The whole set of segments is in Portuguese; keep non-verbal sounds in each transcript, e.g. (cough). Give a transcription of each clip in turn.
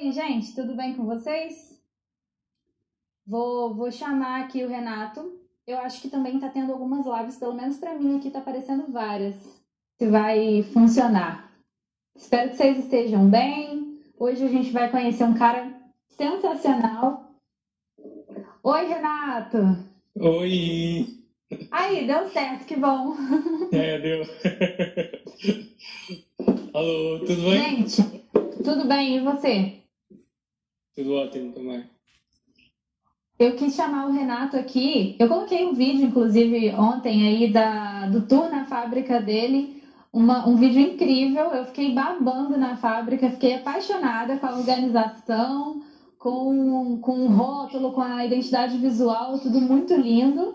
Oi, gente, tudo bem com vocês? Vou, vou chamar aqui o Renato. Eu acho que também está tendo algumas lives, pelo menos para mim aqui está aparecendo várias. Se vai funcionar. Espero que vocês estejam bem. Hoje a gente vai conhecer um cara sensacional. Oi, Renato. Oi. Aí, deu certo, que bom. (laughs) É, deu. (laughs) Alô, tudo bem? Gente, tudo bem, e você? Tudo ótimo também. Eu quis chamar o Renato aqui. Eu coloquei um vídeo, inclusive, ontem aí da, do tour na fábrica dele. Uma, um vídeo incrível. Eu fiquei babando na fábrica, fiquei apaixonada com a organização, com, com o rótulo, com a identidade visual, tudo muito lindo.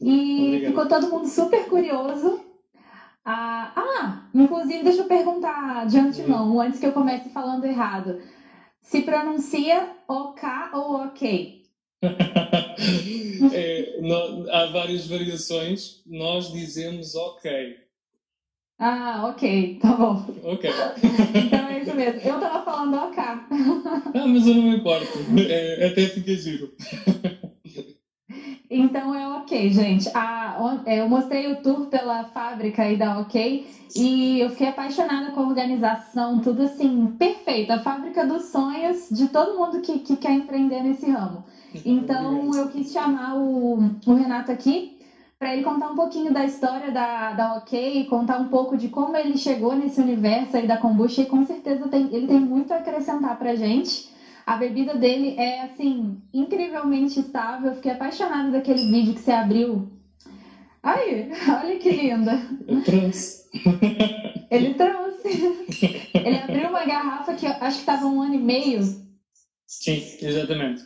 E Obrigado. ficou todo mundo super curioso. Ah, ah, inclusive, deixa eu perguntar de antemão, antes que eu comece falando errado. Se pronuncia OK ou OK? (laughs) É, nó- há várias variações. Nós dizemos ok. Ah, ok, tá bom. Ok. Então é isso mesmo. Eu tava falando OK. Ah, mas eu não me importo. É, até fica giro. Então é ok, gente. On- é, eu mostrei o tour pela fábrica aí da OK e eu fiquei apaixonada com a organização, tudo assim, perfeito. A fábrica dos sonhos de todo mundo que, que quer empreender nesse ramo. Então eu quis chamar o, o Renato aqui para ele contar um pouquinho da história da, da OK, contar um pouco de como ele chegou nesse universo aí da kombucha e com certeza tem, ele tem muito a acrescentar pra gente. A bebida dele é assim incrivelmente estável. Eu fiquei apaixonada daquele vídeo que você abriu. Ai, olha que linda. Eu trouxe. (laughs) Ele trouxe. Ele abriu uma garrafa que eu acho que estava um ano e meio. Sim, exatamente.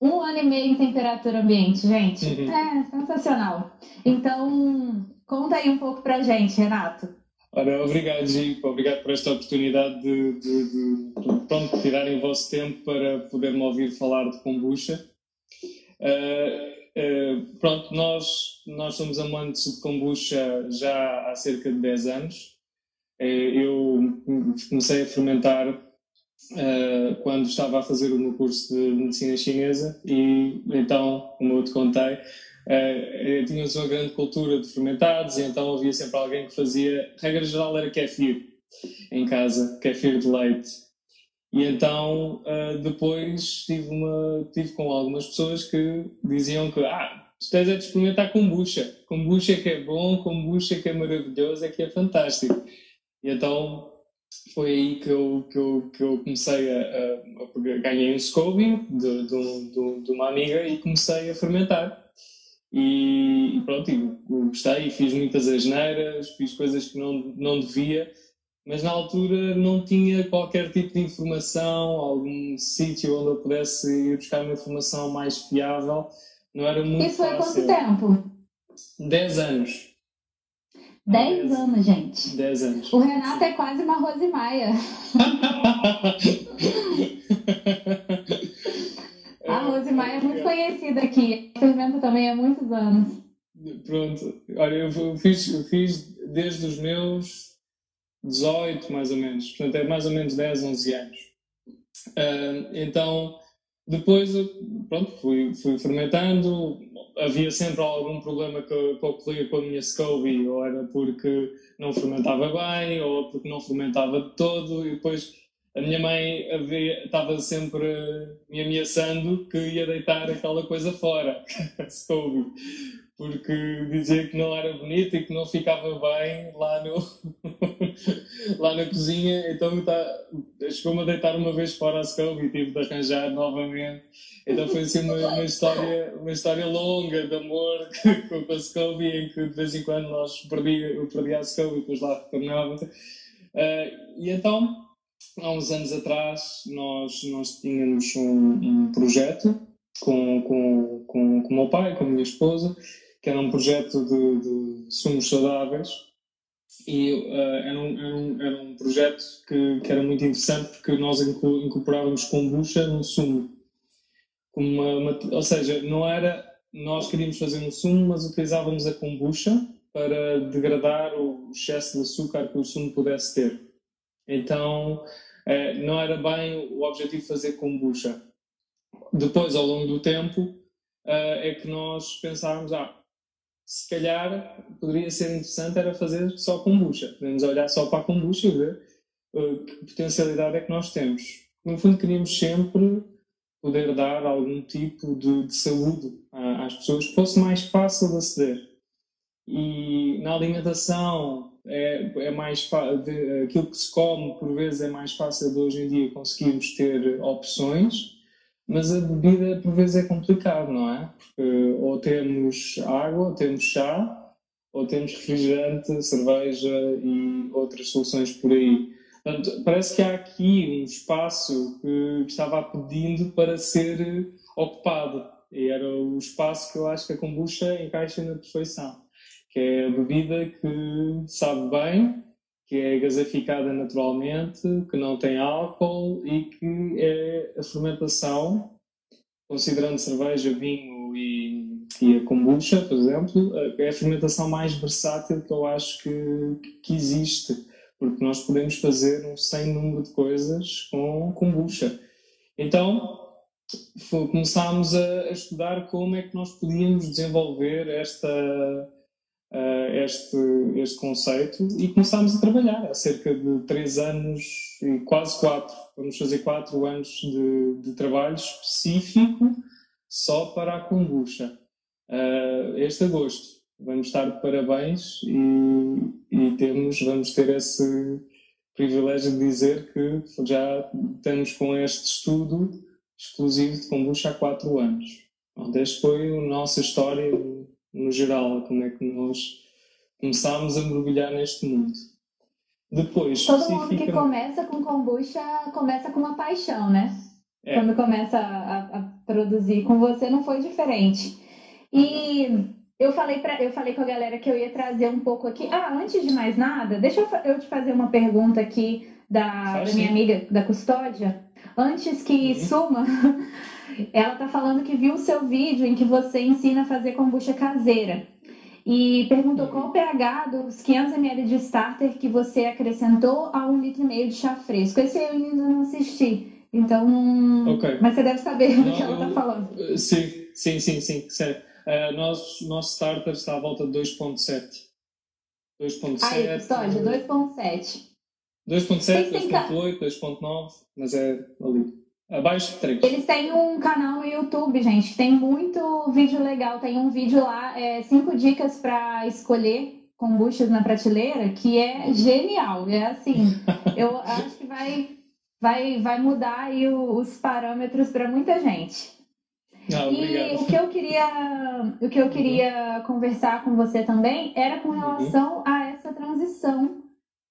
Um ano e meio em temperatura ambiente, gente. Uhum. É sensacional. Então, conta aí um pouco pra gente, Renato. Ora, obrigado, Gico. Obrigado por esta oportunidade de, de, de, de, pronto, tirarem o vosso tempo para poder-me ouvir falar de kombucha. Uh, uh, pronto, nós, nós somos amantes de kombucha já há cerca de 10 anos. Uh, eu comecei a fermentar uh, quando estava a fazer o meu curso de medicina chinesa e então, como eu te contei, Uh, uma grande cultura de fermentados e então havia sempre alguém que fazia, regra geral era kefir em casa, kefir de leite. E então uh, depois tive, uma, tive com algumas pessoas que diziam que ah, tu tens é de experimentar kombucha, kombucha que é bom, kombucha que é maravilhoso, é que é fantástico. E então foi aí que eu, que eu, que eu comecei a, a, a ganhei um SCOBY de, de, de, de uma amiga e comecei a fermentar. E, e pronto, gostei, fiz muitas asneiras, fiz coisas que não, não devia, mas na altura não tinha qualquer tipo de informação, algum sítio onde eu pudesse ir buscar uma informação mais fiável, não era muito Isso foi fácil. quanto tempo? 10 anos. 10 anos, gente. 10 anos. O Renato é quase uma Rose (laughs) é muito conhecida aqui. Fermenta também há muitos anos. Pronto, olha, eu fiz, eu fiz desde os meus 18, mais ou menos, portanto é mais ou menos 10, 11 anos. Uh, então, depois, pronto, fui, fui fermentando, havia sempre algum problema que, que ocorria com a minha SCOBY, ou era porque não fermentava bem, ou porque não fermentava de todo, e depois a minha mãe estava sempre me ameaçando que ia deitar aquela coisa fora, (laughs) SCOBY porque dizia que não era bonito e que não ficava bem lá, no (laughs) lá na cozinha, então tá, chegou-me a deitar uma vez fora a Scooby e tive de arranjar novamente. Então foi assim uma, uma, história, uma história longa de amor (laughs) com, a Scooby, em que de vez em quando nós perdia, eu perdia a Scooby e depois lá retornava. Uh, e então, há uns anos atrás, nós, nós tínhamos um, um projeto com, com, com, com o meu pai, com a minha esposa, que era um projeto de, de sumos saudáveis e uh, era, um, era, um, era um projeto que, que era muito interessante porque nós incorporávamos kombucha no sumo. Uma, uma, ou seja, não era nós queríamos fazer um sumo, mas utilizávamos a kombucha para degradar o excesso de açúcar que o sumo pudesse ter. Então, uh, não era bem o objetivo fazer kombucha. Depois, ao longo do tempo, uh, é que nós pensámos, ah, se calhar poderia ser interessante era fazer só kombucha. Podemos olhar só para a kombucha e ver uh, que potencialidade é que nós temos. No fundo, queríamos sempre poder dar algum tipo de, de saúde às pessoas que fosse mais fácil de aceder. E na alimentação é, é mais de, aquilo que se come por vezes é mais fácil de hoje em dia conseguirmos ter opções, mas a bebida por vezes é complicado, não é? Porque ou temos água, ou temos chá, ou temos refrigerante, cerveja e outras soluções por aí. Portanto, parece que há aqui um espaço que estava pedindo para ser ocupado. E era o espaço que eu acho que a kombucha encaixa na perfeição. Que é a bebida que sabe bem, que é gasificada naturalmente, que não tem álcool e que é a fermentação, considerando cerveja, vinho e, e a kombucha, por exemplo, é a fermentação mais versátil que eu acho que, que existe porque nós podemos fazer um sem número de coisas com kombucha. Então, começámos a, estudar como é que nós podíamos desenvolver esta, uh, este, este conceito e começámos a trabalhar há cerca de três anos quase quatro, vamos fazer quatro anos de, de trabalho específico só para a kombucha. Uh, este agosto vamos estar de parabéns e, e temos, vamos ter esse privilégio de dizer que já estamos com este estudo exclusivo de kombucha há quatro anos. Bom, este foi a nossa história no geral, como é que nós começámos a mergulhar neste mundo. Depois, Todo mundo que começa com kombucha começa com uma paixão, né? É. Quando começa a, a, produzir. Com você não foi diferente. E eu falei, pra, eu falei com a galera que eu ia trazer um pouco aqui. Ah, antes de mais nada, deixa eu, eu te fazer uma pergunta aqui da, da minha amiga da custódia. Antes que uhum. suma, (laughs) ela tá falando que viu o seu vídeo em que você ensina a fazer kombucha caseira. E perguntou qual o pH dos 500ml de starter que você acrescentou a um litro e meio de chá fresco. Esse eu ainda não assisti. Então, okay. mas você deve saber do que ela está falando. Sim, sim, sim, sim. Certo. Uh, nosso, nosso starter está à volta de 2.7. 2.7. Aí, custódia, 2.7. 2.7, 2.8, 2.9, mas é ali. Abaixo 3. Eles têm um canal no YouTube, gente. Tem muito vídeo legal. Tem um vídeo lá, 5 é, dicas para escolher kombuchas na prateleira, que é genial. É assim, (laughs) eu acho que vai, vai, vai mudar aí os parâmetros para muita gente. Ah, e o que eu queria, o que eu queria uhum. conversar com você também era com relação uhum. a essa transição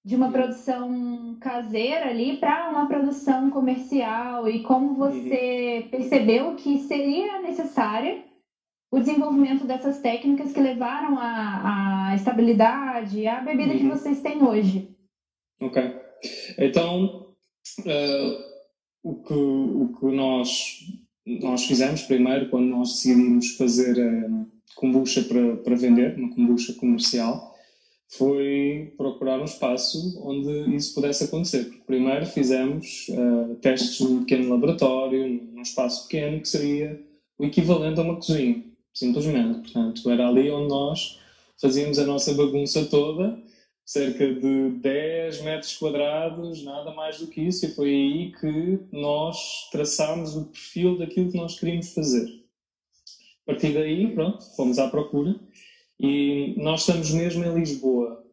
de uma uhum. produção caseira ali para uma produção comercial e como você uhum. percebeu que seria necessária o desenvolvimento dessas técnicas que levaram à, à estabilidade, à bebida que uhum. vocês têm hoje. Ok. Então, uh, o, que, o que nós nós fizemos primeiro quando nós decidimos fazer a kombucha para, para vender, uma kombucha comercial, foi procurar um espaço onde isso pudesse acontecer. Porque primeiro fizemos uh, testes num pequeno laboratório, num espaço pequeno, que seria o equivalente a uma cozinha, simplesmente. Portanto, era ali onde nós fazíamos a nossa bagunça toda cerca de 10 metros quadrados, nada mais do que isso, e foi aí que nós traçámos o perfil daquilo que nós queríamos fazer. A partir daí, pronto, fomos à procura e nós estamos mesmo em Lisboa,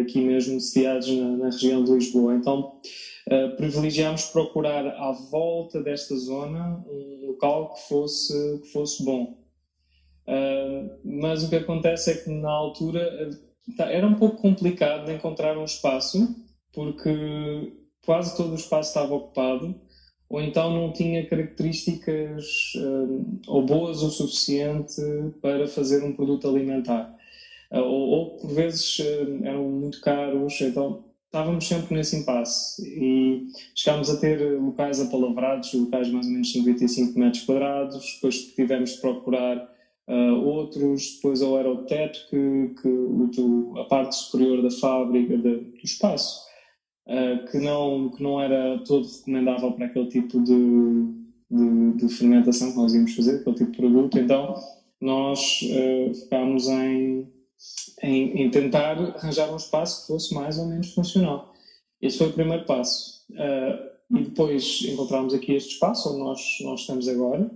aqui mesmo sediados na, na região de Lisboa. Então, uh, privilegiámos procurar à volta desta zona um local que fosse, que fosse bom. Uh, mas o que acontece é que na altura era um pouco complicado de encontrar um espaço, porque quase todo o espaço estava ocupado, ou então não tinha características uh, ou boas o suficiente para fazer um produto alimentar. Uh, ou, ou, por vezes uh, eram muito caros, então estávamos sempre nesse impasse. E chegámos a ter locais apalavrados, locais mais ou menos 55 metros quadrados, depois tivemos de procurar Uh, outros, depois ou era o teto, que, que a parte superior da fábrica, de, do espaço, uh, que, não, que não era todo recomendável para aquele tipo de, de, de, fermentação que nós íamos fazer, aquele tipo de produto. Então, nós uh, focámos em, em, em, tentar arranjar um espaço que fosse mais ou menos funcional. Esse foi o primeiro passo. Uh, e depois encontramos aqui este espaço onde nós, nós estamos agora,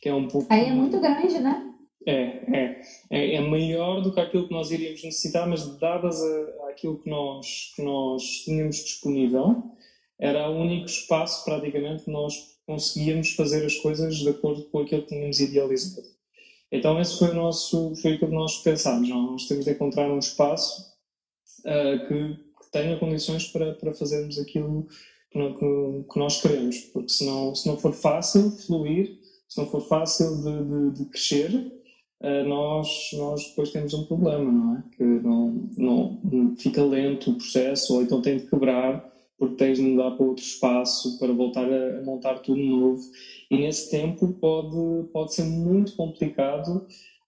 que é um pouco. Aí é muito grande, né? É, é, é, é, maior do que aquilo que nós iríamos necessitar, mas dadas a, aquilo que nós, que nós tínhamos disponível, era o único espaço praticamente que nós conseguíamos fazer as coisas de acordo com aquilo que tínhamos idealizado. Então esse foi o nosso, foi aquilo que nós pensámos, não? nós temos de encontrar um espaço uh, que, que, tenha condições para, para fazermos aquilo que, que, que nós queremos, porque senão, se não for fácil fluir, se não for fácil de, de, de crescer, nós, nós depois temos um problema, não é? Que não, não fica lento o processo, ou então tem de quebrar porque tens de mudar para outro espaço para voltar a, montar tudo novo. E nesse tempo pode, pode ser muito complicado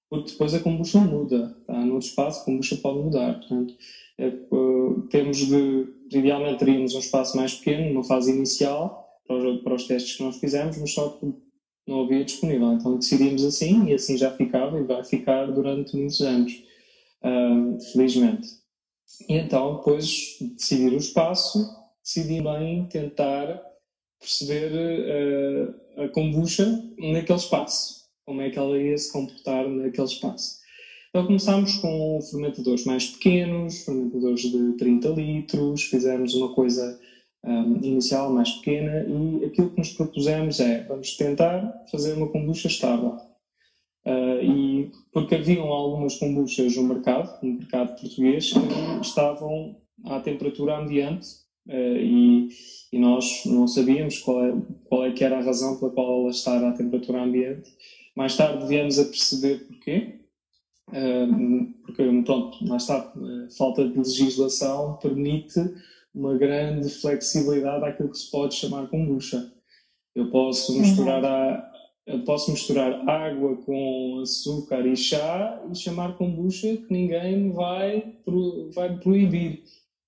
porque depois a combustão muda. Tá? No outro espaço a combustão pode mudar. Portanto, é, uh, temos de, idealmente teríamos um espaço mais pequeno, numa fase inicial, para os, para os testes que nós fizemos, mas só que não havia disponível. Então decidimos assim e assim já ficava e vai ficar durante muitos anos, uh, felizmente. E então, depois de decidir o espaço, decidi bem tentar perceber uh, a kombucha naquele espaço, como é que ela ia se comportar naquele espaço. Então começámos com fermentadores mais pequenos, fermentadores de 30 litros, fizemos uma coisa um, inicial mais pequena e aquilo que nos propusemos é vamos tentar fazer uma kombucha estável. Uh, e porque haviam algumas kombuchas no mercado, no mercado português, que estavam à temperatura ambiente uh, e, e, nós não sabíamos qual é, qual é que era a razão pela qual ela estava à temperatura ambiente. Mais tarde viemos a perceber porquê. Uh, porque, pronto, mais tarde, falta de legislação permite uma grande flexibilidade àquilo que se pode chamar kombucha. Eu posso misturar, a, eu posso misturar água com açúcar e chá e chamar kombucha que ninguém vai, vai proibir.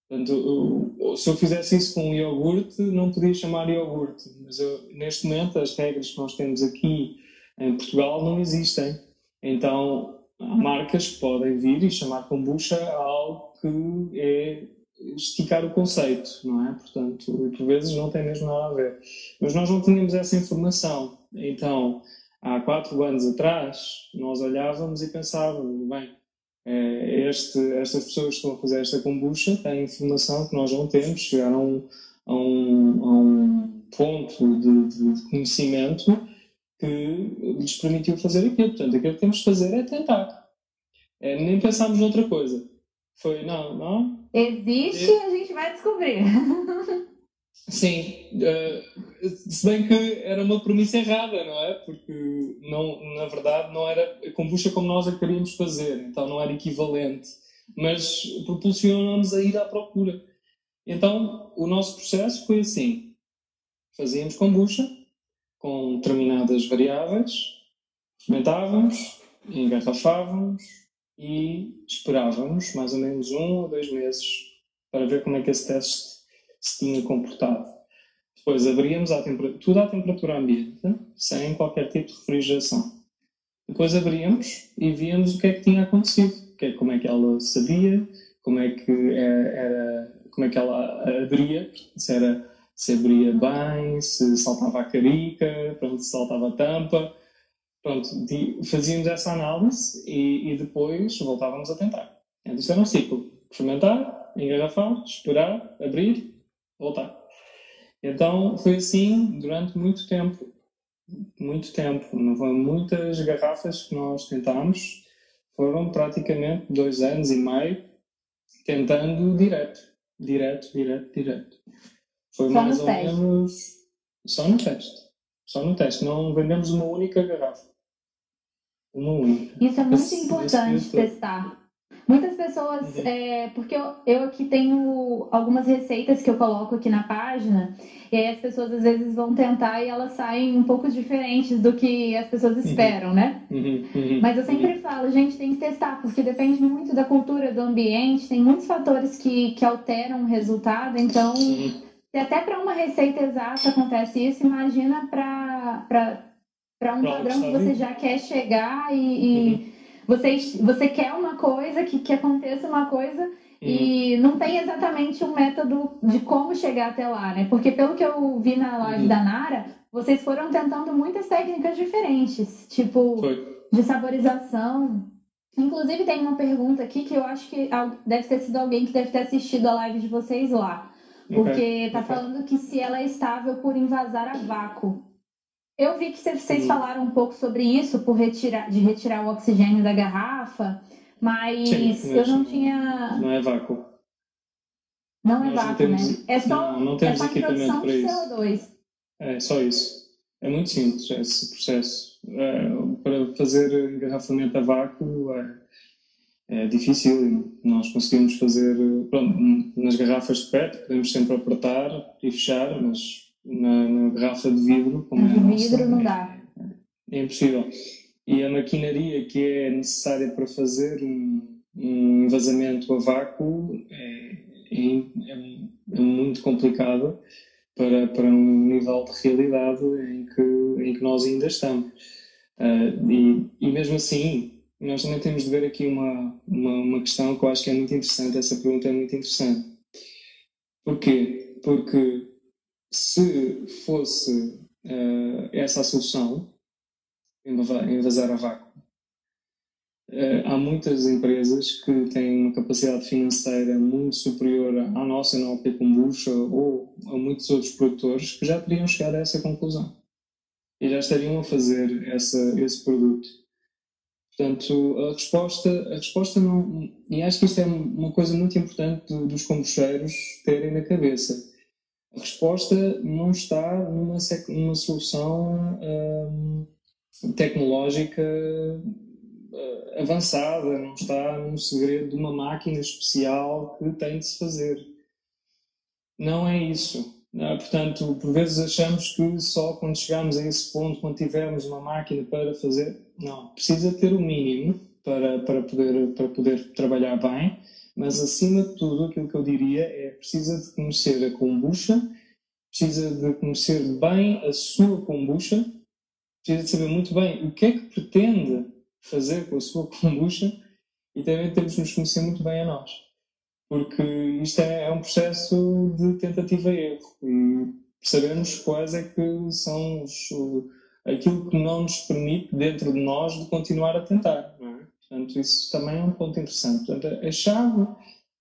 Portanto, eu, se eu fizesse isso com iogurte, não podia chamar iogurte. Mas eu, neste momento, as regras que nós temos aqui em Portugal não existem. Então, há marcas que podem vir e chamar kombucha algo que é esticar o conceito, não é? Portanto, por vezes não tem mesmo nada a ver. Mas nós não tínhamos essa informação. Então, há quatro anos atrás, nós olhávamos e pensávamos, bem, é, este, estas pessoas que estão a fazer esta kombucha têm informação que nós não temos, chegaram a um, a um, ponto de, de, conhecimento que lhes permitiu fazer aquilo. Portanto, aquilo que temos de fazer é tentar. É, nem pensámos noutra coisa. Foi, não, não, Existe e a gente vai descobrir. (laughs) Sim, uh, se bem que era uma premissa errada, não é? Porque não, na verdade não era a kombucha como nós a queríamos fazer, então não era equivalente, mas propulsionou-nos a ir à procura. Então o nosso processo foi assim: fazíamos kombucha com determinadas variáveis, fermentávamos, engarrafávamos, e esperávamos mais ou menos um ou dois meses para ver como é que esse teste se tinha comportado. Depois abríamos à tudo à temperatura ambiente, sem qualquer tipo de refrigeração. Depois abríamos e víamos o que é que tinha acontecido, é, como é que ela sabia, como é que é, era, como é que ela abria, se era se abria bem, se saltava a carica, pronto, se saltava a tampa, Pronto, fazíamos essa análise e, e depois voltávamos a tentar. Então, isto era um ciclo. Fermentar, engarrafar, esperar, abrir, voltar. Então foi assim durante muito tempo. Muito tempo. Não foram muitas garrafas que nós tentámos. Foram praticamente dois anos e meio tentando direto. Direto, direto, direto. Foi só mais ou teste. menos. Só no teste. Só no teste. Não vendemos uma única garrafa. Isso é muito esse, importante esse testar. Muitas pessoas, uhum. é, porque eu, eu aqui tenho algumas receitas que eu coloco aqui na página, e aí as pessoas às vezes vão tentar e elas saem um pouco diferentes do que as pessoas uhum. esperam, uhum. né? Uhum. Uhum. Mas eu sempre falo, gente, tem que testar, porque depende muito da cultura, do ambiente, tem muitos fatores que, que alteram o resultado, então, uhum. se até para uma receita exata acontece isso, imagina para um padrão que você já quer chegar e, e você, você quer uma coisa, que, que aconteça uma coisa, e uhum. não tem exatamente um método de como chegar até lá, né? Porque pelo que eu vi na live uhum. da Nara, vocês foram tentando muitas técnicas diferentes, tipo Foi. de saborização. Inclusive tem uma pergunta aqui que eu acho que deve ter sido alguém que deve ter assistido a live de vocês lá. Porque okay. tá okay. falando que se ela é estável por invasar a vácuo. Eu vi que vocês falaram um pouco sobre isso, por retirar, de retirar o oxigênio da garrafa, mas Sim, eu não tinha. Não é vácuo. Não é Nós vácuo, temos, né? É só, não, não temos é equipamento para isso. CO2. É só isso. É muito simples esse processo. É, para fazer engarrafamento a vácuo é, é difícil. Nós conseguimos fazer pronto, nas garrafas de PET, podemos sempre apertar e fechar, mas na, na garrafa de vidro, como de é vidro nossa, não dá. É, é, impossível. E a maquinaria que é necessária para fazer um, um envasamento a vácuo é, é, é, é muito complicada para, para um nível de realidade em que, em que nós ainda estamos. Uh, e, e mesmo assim, nós também temos de ver aqui uma, uma, uma, questão que eu acho que é muito interessante, essa pergunta é muito interessante. Porquê? Porque se fosse uh, essa a solução, envasar a vácuo, uh, há muitas empresas que têm uma capacidade financeira muito superior à nossa na OP Kombucha ou a muitos outros produtores que já teriam chegado a essa conclusão e já estariam a fazer essa, esse produto. Portanto, a resposta, a resposta não. E acho que isto é uma coisa muito importante dos kombucheiros terem na cabeça a resposta não está numa, numa solução hum, tecnológica uh, avançada, não está num segredo de uma máquina especial que tem de se fazer. Não é isso. Ah, portanto, por vezes achamos que só quando chegarmos a esse ponto, quando tivermos uma máquina para fazer. Não, precisa ter o mínimo para, para, poder, para poder trabalhar bem mas acima de tudo, aquilo que eu diria é precisa de conhecer a kombucha, precisa de conhecer bem a sua kombucha, precisa de saber muito bem o que é que pretende fazer com a sua (laughs) kombucha e também temos de nos conhecer muito bem a nós. Porque isto é, é um processo de tentativa e erro e sabemos quais é que são os, aquilo que não nos permite, dentro de nós, de continuar a tentar. É? Portanto, isso também é um ponto interessante. Portanto, a chave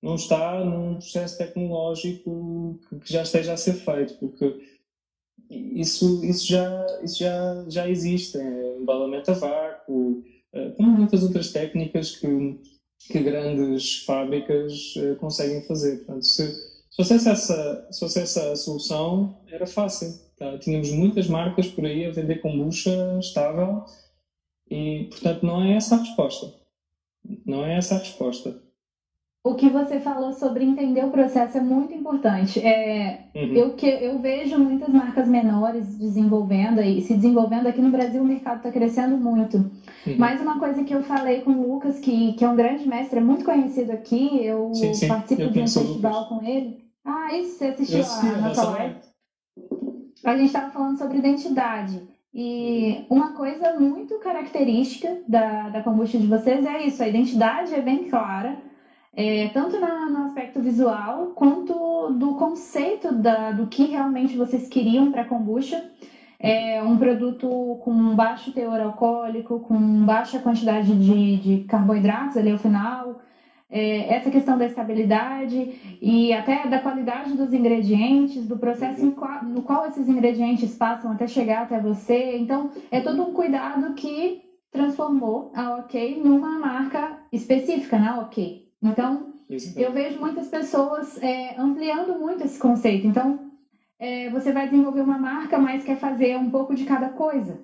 não está num processo tecnológico que já esteja a ser feito, porque isso, isso, já, isso já, já existe. É embalamento a vácuo, eh, como muitas outras técnicas que, que grandes fábricas eh, conseguem fazer. Portanto, se, se, fosse essa, se fosse essa a solução, era fácil. Tá? Tínhamos muitas marcas por aí a vender kombucha estável e, portanto, não é essa a resposta. Não é essa a resposta. O que você falou sobre entender o processo é muito importante. É, uhum. eu, que, eu vejo muitas marcas menores desenvolvendo e se desenvolvendo aqui no Brasil, o mercado está crescendo muito. Uhum. Mais uma coisa que eu falei com o Lucas, que, que é um grande mestre, é muito conhecido aqui, eu sim, sim. participo eu de um festival com ele. Ah, isso, você assistiu a nossa live? A gente estava falando sobre identidade. E uma coisa muito característica da, da kombucha de vocês é isso, a identidade é bem clara, é, tanto na, no aspecto visual quanto do conceito da, do que realmente vocês queriam para a kombucha. É um produto com baixo teor alcoólico, com baixa quantidade de, de carboidratos ali ao final, é, essa questão da estabilidade e até da qualidade dos ingredientes, do processo qual, no qual esses ingredientes passam até chegar até você. Então, é todo um cuidado que transformou a OK numa marca específica na OK. Então, eu vejo muitas pessoas é, ampliando muito esse conceito. Então, é, você vai desenvolver uma marca, mas quer fazer um pouco de cada coisa.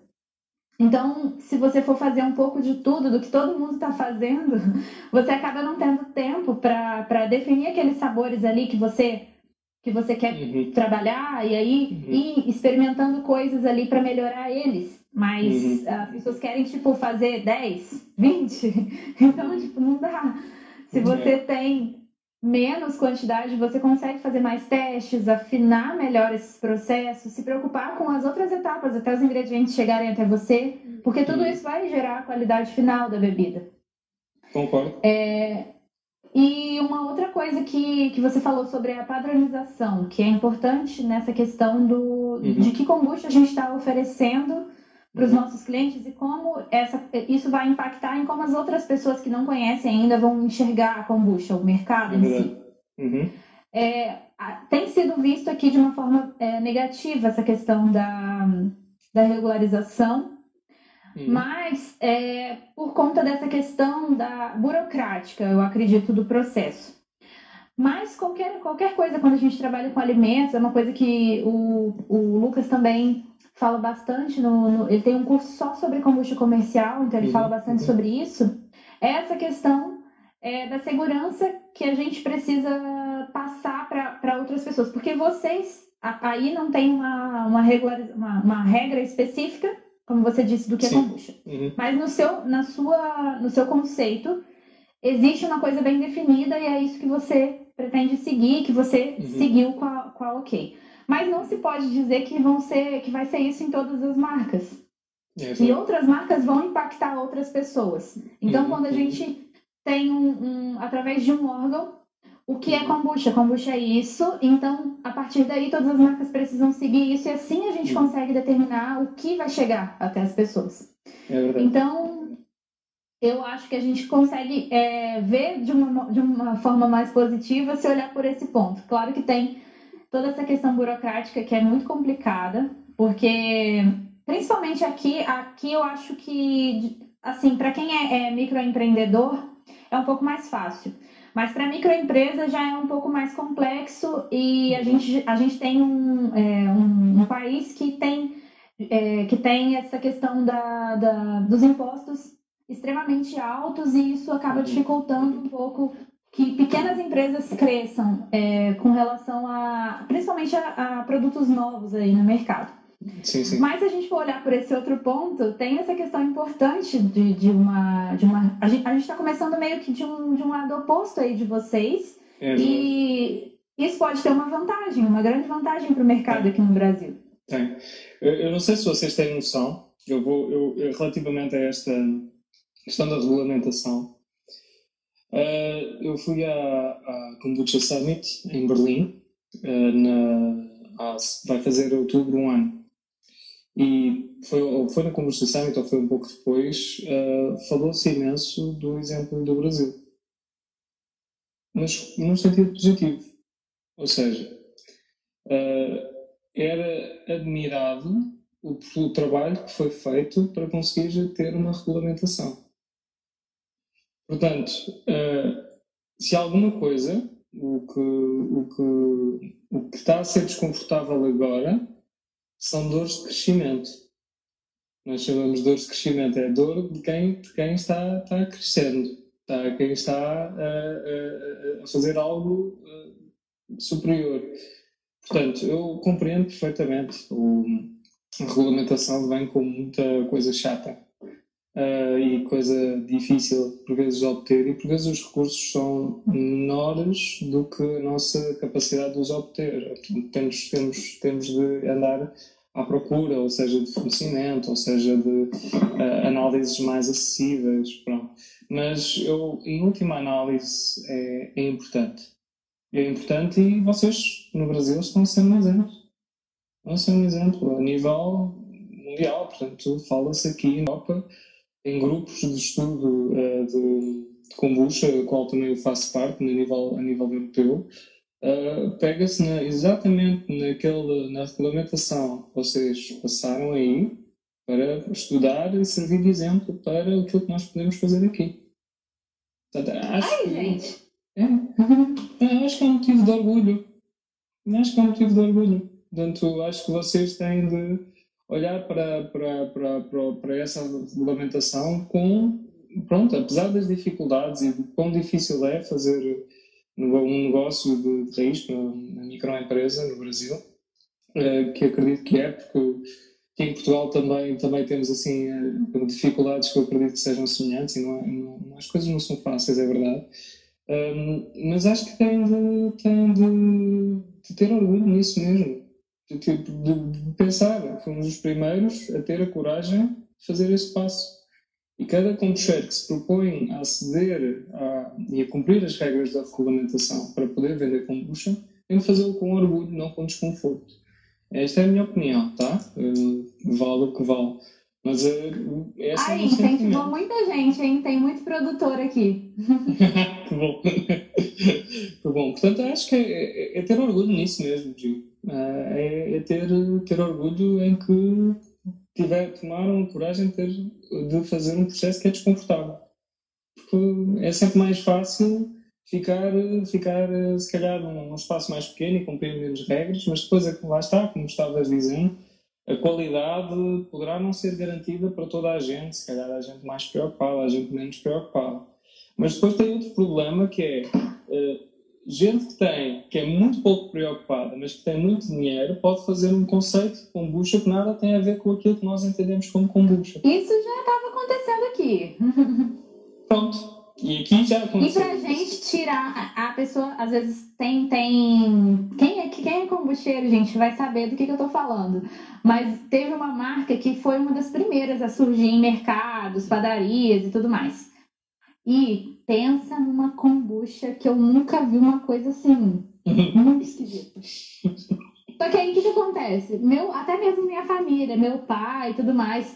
Então, se você for fazer um pouco de tudo, do que todo mundo está fazendo, (laughs) você acaba não tendo tempo para definir aqueles sabores ali que você que você quer uhum. trabalhar e aí uhum. ir experimentando coisas ali para melhorar eles. Mas uhum. as pessoas querem, tipo, fazer 10, 20. (laughs) Então, tipo, não dá. Se você é. tem menos quantidade, você consegue fazer mais testes, afinar melhor esses processos, se preocupar com as outras etapas, até os ingredientes chegarem até você, porque tudo uhum. isso vai gerar a qualidade final da bebida. Concordo. É, e uma outra coisa que, que você falou sobre a padronização, que é importante nessa questão do, uhum. de que kombucha a gente está oferecendo para os nossos clientes e como essa, isso vai impactar em como as outras pessoas que não conhecem ainda vão enxergar a kombucha, o mercado em si. Uhum. É, tem sido visto aqui de uma forma é, negativa essa questão da, da regularização Uhum. Mas é, por conta dessa questão da burocrática, eu acredito, do processo. Mas qualquer, qualquer coisa, quando a gente trabalha com alimentos, é uma coisa que o, o Lucas também fala bastante. No, no ele tem um curso só sobre kombucha comercial, então ele uhum. fala bastante uhum. sobre isso. Essa questão é, da segurança que a gente precisa passar para outras pessoas. Porque vocês, aí não tem uma, uma, regular, uma, uma regra específica como você disse, do que é kombucha. Uhum. Mas no seu, na sua, no seu conceito, existe uma coisa bem definida e é isso que você pretende seguir, que você uhum. seguiu com a, com a OK. Mas não se pode dizer que vão ser, que vai ser isso em todas as marcas. É, e outras marcas vão impactar outras pessoas. Então, uhum. quando a gente tem um, um, através de um órgão, o que é kombucha? Kombucha é isso, então a partir daí todas as marcas precisam seguir isso e assim a gente consegue determinar o que vai chegar até as pessoas. É então, eu acho que a gente consegue é, ver de uma, de uma forma mais positiva se olhar por esse ponto. Claro que tem toda essa questão burocrática que é muito complicada, porque principalmente aqui, aqui eu acho que, assim, para quem é, é microempreendedor, é um pouco mais fácil. Mas para microempresa já é um pouco mais complexo e a gente, a gente tem um, é, um, um país que tem, é, que tem essa questão da, da, dos impostos extremamente altos e isso acaba dificultando um pouco que pequenas empresas cresçam é, com relação a, principalmente a, a produtos novos aí no mercado. Sim, sim. Mas se a gente for olhar por esse outro ponto, tem essa questão importante de, de uma. De uma a gente está começando meio que de um, de um lado oposto aí de vocês. É, e isso pode ter uma vantagem, uma grande vantagem para o mercado aqui no Brasil. Tem. Eu, eu, não sei se vocês têm noção, eu vou, eu, relativamente a esta questão da regulamentação, uh, eu fui à, à Kombucha Summit em Berlim, uh, na, vai fazer outubro um ano e foi, ou foi na conversação, então foi um pouco depois, uh, falou-se imenso do exemplo do Brasil. Mas num sentido positivo. Ou seja, era admirado o, o, trabalho que foi feito para conseguir ter uma regulamentação. Portanto, uh, se alguma coisa, o que, o, que, o que está a ser desconfortável agora são dores de crescimento. Nós chamamos de dores de crescimento, é dor de quem, de quem está, está crescendo, está, quem está a, a, a fazer algo superior. Portanto, eu compreendo perfeitamente. O, a regulamentação vem com muita coisa chata uh, e coisa difícil por vezes obter, e por vezes os recursos são menores do que a nossa capacidade de os obter. Temos, temos, temos de andar à procura, ou seja, de fornecimento, ou seja, de uh, análises mais acessíveis. Pronto. Mas eu, em última análise, é, é importante. É importante e vocês no Brasil estão ser um exemplo. Estão ser um exemplo a nível mundial. Portanto, fala-se aqui em Europa em grupos de estudo uh, de, de kombucha, do qual também eu faço parte, a nível, a nível europeu, uh, pega-se na, exatamente naquele, na regulamentação que vocês passaram aí para estudar e servir de exemplo para aquilo que nós podemos fazer aqui. Portanto, acho Ai, que, gente! (laughs) É, acho que é um motivo de orgulho. Acho que é um motivo de orgulho. Portanto, acho que vocês têm de olhar para, essa regulamentação com, pronto, apesar das dificuldades e de quão difícil é fazer um negócio de, de raiz para uma microempresa no Brasil, uh, que acredito que é, porque que em Portugal também, também temos assim uh, dificuldades que eu acredito que sejam semelhantes e não, é, não, as coisas não são fáceis, é verdade. Um, mas acho que tem de, tem de, de ter orgulho nisso mesmo. De, de, pensar, fomos os primeiros a ter a coragem de fazer esse passo. E cada combucheiro que se propõe a aceder a, e a cumprir as regras da regulamentação para poder vender kombucha, tem de fazê-lo com orgulho, não com desconforto. Esta é a minha opinião, tá? Vale o que vale. Mas uh, essa Aí, é incentivou muita gente, hein? Tem muito produtor aqui. (laughs) que bom. (laughs) que bom. Portanto, acho que é, é, é ter orgulho nisso mesmo, Gil. É, é, ter, ter orgulho em que tiver, tomaram coragem de, ter, de fazer um processo que é desconfortável. Porque é sempre mais fácil ficar, ficar se calhar num, espaço mais pequeno e cumprir menos regras, mas depois, lá está, como estavas dizendo, a qualidade poderá não ser garantida para toda a gente, se calhar a gente mais preocupada, a gente menos preocupada. Mas depois tem outro problema que é uh, gente que tem, que é muito pouco preocupada, mas que tem muito dinheiro, pode fazer um conceito de kombucha que nada tem a ver com aquilo que nós entendemos como kombucha. Isso já estava acontecendo aqui. (laughs) Pronto. E aqui já aconteceu. E pra gente tirar, a pessoa às vezes tem. tem quem é, quem é kombucheiro, gente, vai saber do que, que eu tô falando. Mas teve uma marca que foi uma das primeiras a surgir em mercados, padarias e tudo mais. E pensa numa kombucha que eu nunca vi uma coisa assim. muito esquisita. Só que aí o que, que acontece? Meu, até mesmo minha família, meu pai e tudo mais,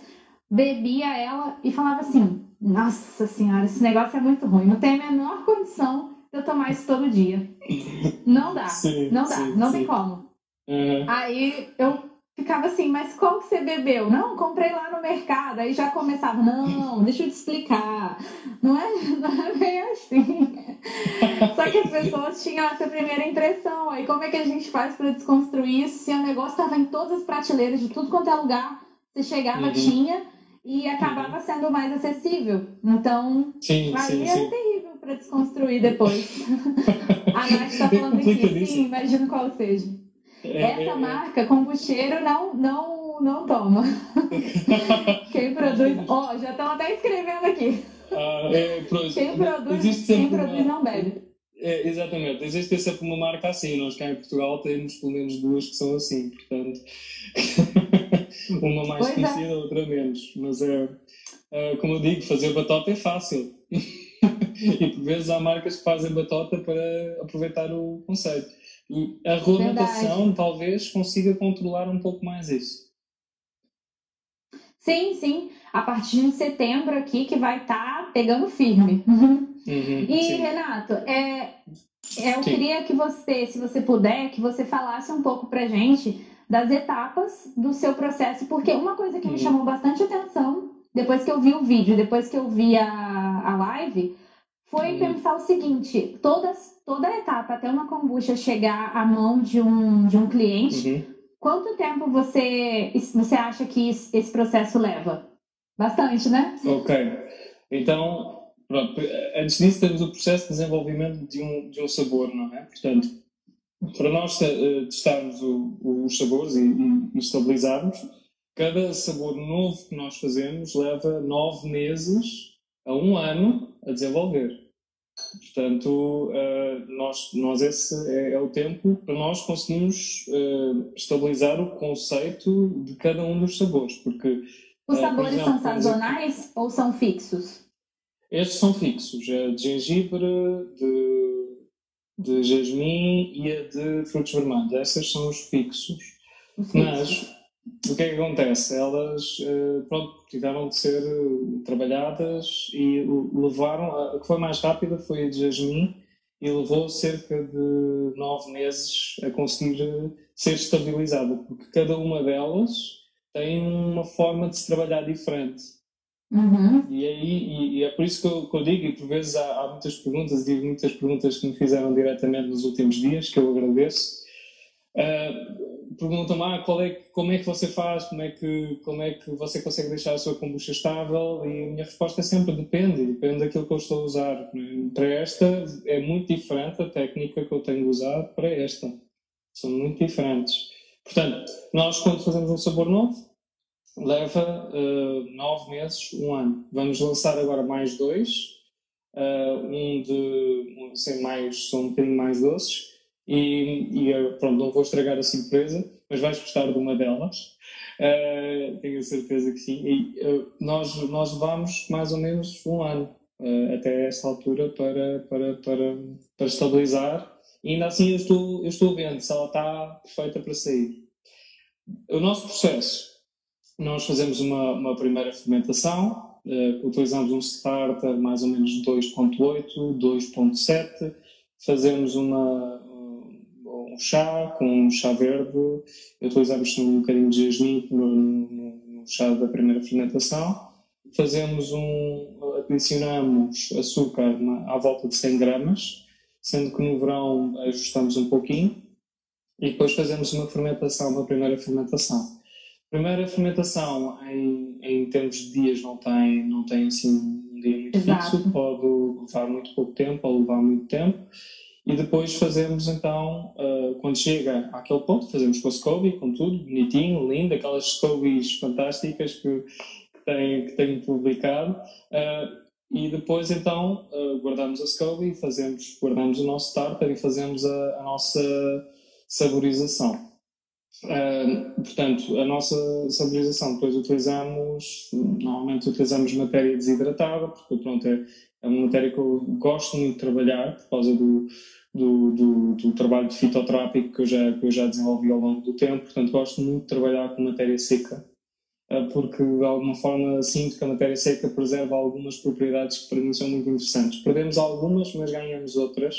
bebia ela e falava assim nossa senhora, esse negócio é muito ruim. Não tem a menor condição de eu tomar isso todo dia. Não dá. Sim, não dá. Sim, não sim. tem como. Uhum. Aí eu ficava assim, mas como que você bebeu? Não, comprei lá no mercado. Aí já começava, não, deixa eu te explicar. Não é, (laughs) não é bem assim. Só que as pessoas tinham essa primeira impressão. Aí como é que a gente faz para desconstruir isso se o negócio estava em todas as prateleiras, de tudo quanto é lugar? Você chegava, uhum. tinha e acabava uhum. sendo mais acessível. Então, sim, aí sim, é sim. terrível para desconstruir depois. (laughs) a Nath está falando aqui, sim, imagino qual seja. É, Essa é, marca, combusteiro, não, não, não toma. (laughs) quem produz. Ó, oh, já estão até escrevendo aqui. Ah, é, quem produz, quem produz não bebe. É, exatamente, existe sempre uma marca assim. Nós cá em Portugal temos pelo menos duas que são assim, portanto, (laughs) uma mais pois é. conhecida, é. outra menos. Mas é, é, como eu digo, fazer batota é fácil. (laughs) e por vezes há marcas que fazem batota para aproveitar o conceito. E a regulamentação Verdade. talvez consiga controlar um pouco mais isso. Sim, sim. A partir de setembro aqui que vai estar tá pegando firme. Uhum, e, sim. Renato, é, é, eu sim. queria que você, se você puder, que você falasse um pouco pra gente das etapas do seu processo, porque uma coisa que me uhum. chamou bastante atenção depois que eu vi o vídeo, depois que eu vi a, a live, foi uhum. pensar o seguinte: todas, toda etapa até uma kombucha chegar à mão de um, de um cliente, uhum. quanto tempo você, você acha que esse processo leva? Bastante, né? Ok. Então, Pronto, antes disso temos o processo de desenvolvimento de um, de um sabor, não é? Portanto, para nós uh, testarmos o, os sabores e, e, estabilizarmos, cada sabor novo que nós fazemos leva nove meses a um ano a desenvolver. Portanto, uh, nós, nós esse é, é, o tempo para nós conseguirmos uh, estabilizar o conceito de cada um dos sabores, porque... Os sabores exemplo, são sazonais ou são fixos? Estes são fixos, a de gengibre, de, de jasmim e a de frutos vermelhos. Essas são os fixos. Mas o que é que acontece? Elas eh, pronto, tiveram de ser eh, trabalhadas e levaram. A que foi mais rápida foi a de jasmim e levou cerca de nove meses a conseguir eh, ser estabilizada, porque cada uma delas tem uma forma de se trabalhar diferente. Uhum. E, aí, e, e, é por isso que eu, que eu digo, e por vezes há, há, muitas perguntas, e muitas perguntas que me fizeram diretamente nos últimos dias, que eu agradeço. Uh, perguntam-me ah, qual é, como é que você faz, como é que, como é que você consegue deixar a sua kombucha estável e a minha resposta é sempre depende, depende daquilo que eu estou a usar. Para esta é muito diferente a técnica que eu tenho usado para esta. São muito diferentes. Portanto, nós quando fazemos um sabor novo, leva uh, nove meses, um ano. Vamos lançar agora mais dois, uh, um de sem mais, são um bocadinho mais doces e, e pronto, não vou estragar a surpresa, mas vais gostar de uma delas. Uh, tenho a certeza que sim. E uh, nós, nós levamos mais ou menos um ano uh, até esta altura para, para, para, para estabilizar. E ainda assim eu estou, eu estou vendo se ela está perfeita para sair. O nosso processo, nós fazemos uma, uma primeira fermentação, utilizamos um starter mais ou menos 2.8, 2.7, fazemos uma, um chá, com um chá verde, utilizamos um bocadinho de jasmim no, no, no chá da primeira fermentação. Fazemos um, adicionamos açúcar à volta de 100 gramas, sendo que no verão ajustamos um pouquinho e depois fazemos uma fermentação, uma primeira fermentação. Primeira fermentação, em, em termos de dias, não tem, não tem assim um dia muito Exato. fixo, pode levar muito pouco tempo ou levar muito tempo. E depois fazemos então, uh, quando chega àquele ponto, fazemos com a SCOBY, com tudo, bonitinho, lindo, aquelas SCOBYs fantásticas que, tem, que tenho publicado. Uh, e depois então uh, guardamos a SCOBY, fazemos, guardamos o nosso starter e fazemos a, a nossa saborização. portanto, a nossa saborização depois utilizamos, normalmente utilizamos matéria desidratada, porque pronto, é, é uma matéria que eu gosto muito de trabalhar por causa do, do, do, do, trabalho de fitoterápico que eu, já, que eu já desenvolvi ao longo do tempo. Portanto, gosto muito de trabalhar com matéria seca, eh, porque de alguma forma sinto que a matéria seca preserva algumas propriedades que para mim são muito interessantes. Perdemos algumas, mas ganhamos outras.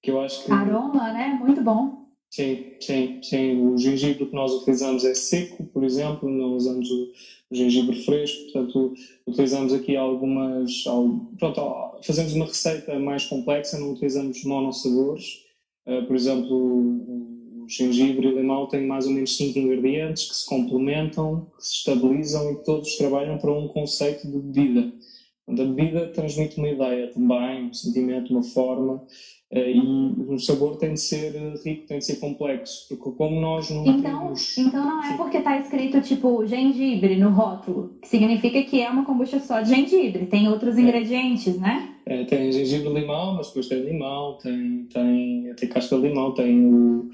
Que eu acho que... Aroma, né? Muito bom. Sim, sim, sim. O gengibre que nós utilizamos é seco, por exemplo, não usamos o gengibre fresco, portanto, utilizamos aqui algumas. Pronto, fazemos uma receita mais complexa, não utilizamos monossabores. Uh, por exemplo, o, gengibre e o limão têm mais ou menos cinco ingredientes que se complementam, que se estabilizam e que todos trabalham para um conceito de bebida. A bebida transmite uma ideia também, um sentimento, uma forma. Uh, e o sabor tem de ser rico, tem de ser complexo, porque como nós não então, temos... Então não é porque está escrito tipo gengibre no rótulo, que significa que é uma kombucha só de gengibre, tem outros é. ingredientes, né? É, tem gengibre limão, mas depois tem limão, tem, tem, tem casca de limão, tem o,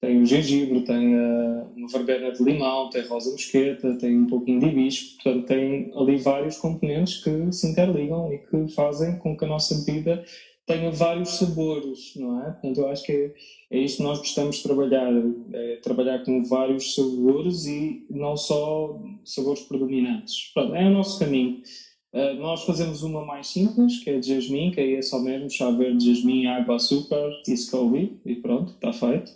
tem o gengibre, tem a, uma verbena de limão, tem rosa mosqueta, tem um pouquinho de hibisco, portanto tem ali vários componentes que se interligam e que fazem com que a nossa bebida tenha vários sabores, não é? Portanto, eu acho que é, é isto que nós gostamos de trabalhar, é trabalhar com vários sabores e não só sabores predominantes. Pronto, é o nosso caminho. Uh, nós fazemos uma mais simples, que é de jasmim, que é só mesmo chá verde, jasmim, água, açúcar e scoby, e pronto, está feito.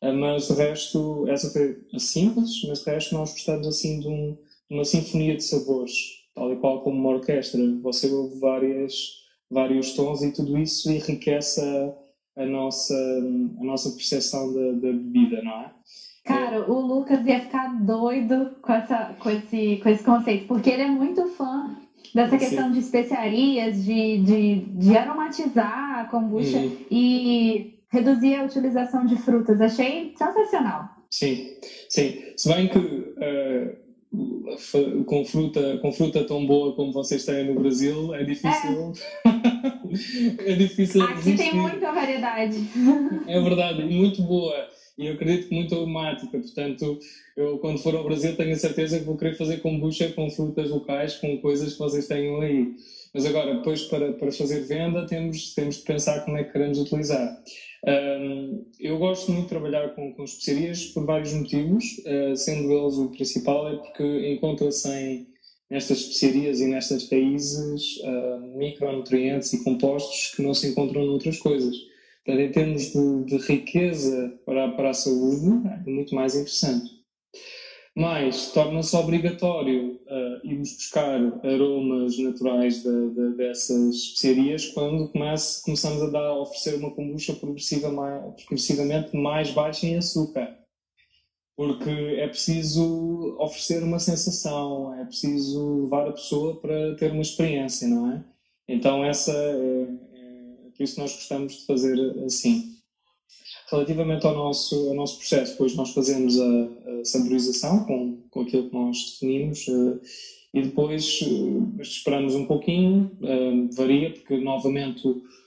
Uh, mas de resto, essa foi simples, mas de resto nós gostamos assim de, um, uma sinfonia de sabores, tal e qual como uma orquestra. Você ouve várias vários tons e tudo isso enriquece a, a nossa, a nossa percepção da, da bebida, não é? Cara, o Lucas ia ficar doido com, essa, com, esse, com esse conceito, porque ele é muito fã dessa questão Sim. de especiarias, de, de, de aromatizar a kombucha uhum. e reduzir a utilização de frutas. Achei sensacional. Sim, sim. Se bem que uh, com fruta, com fruta tão boa como vocês têm no Brasil, é difícil. É, (laughs) é difícil. Aqui resistir. tem muita variedade. É verdade, muito boa. E eu acredito que muito aromática. Portanto, eu quando for ao Brasil tenho a certeza que vou querer fazer kombucha com frutas locais, com coisas que vocês tenham aí. Mas agora, depois para, para fazer venda, temos, temos de pensar como é que queremos utilizar. Um, eu gosto muito de trabalhar com, com especiarias por vários motivos, uh, sendo eles o principal é porque encontra-se nestas especiarias e nestas raízes uh, micronutrientes e compostos que não se encontram noutras coisas. Portanto, em termos de, de riqueza para, para a saúde, é muito mais interessante mas torna-se obrigatório uh, irmos buscar aromas naturais de, de, dessas especiarias quando comece, começamos a, dar, a oferecer uma kombucha progressiva mais, progressivamente mais baixa em açúcar. porque é preciso oferecer uma sensação, é preciso levar a pessoa para ter uma experiência, não é? Então, essa é, é por isso nós gostamos de fazer assim. Relativamente ao nosso, ao nosso processo, depois nós fazemos a, a saborização com, com aquilo que nós definimos uh, e depois uh, esperamos um pouquinho, uh, varia, porque novamente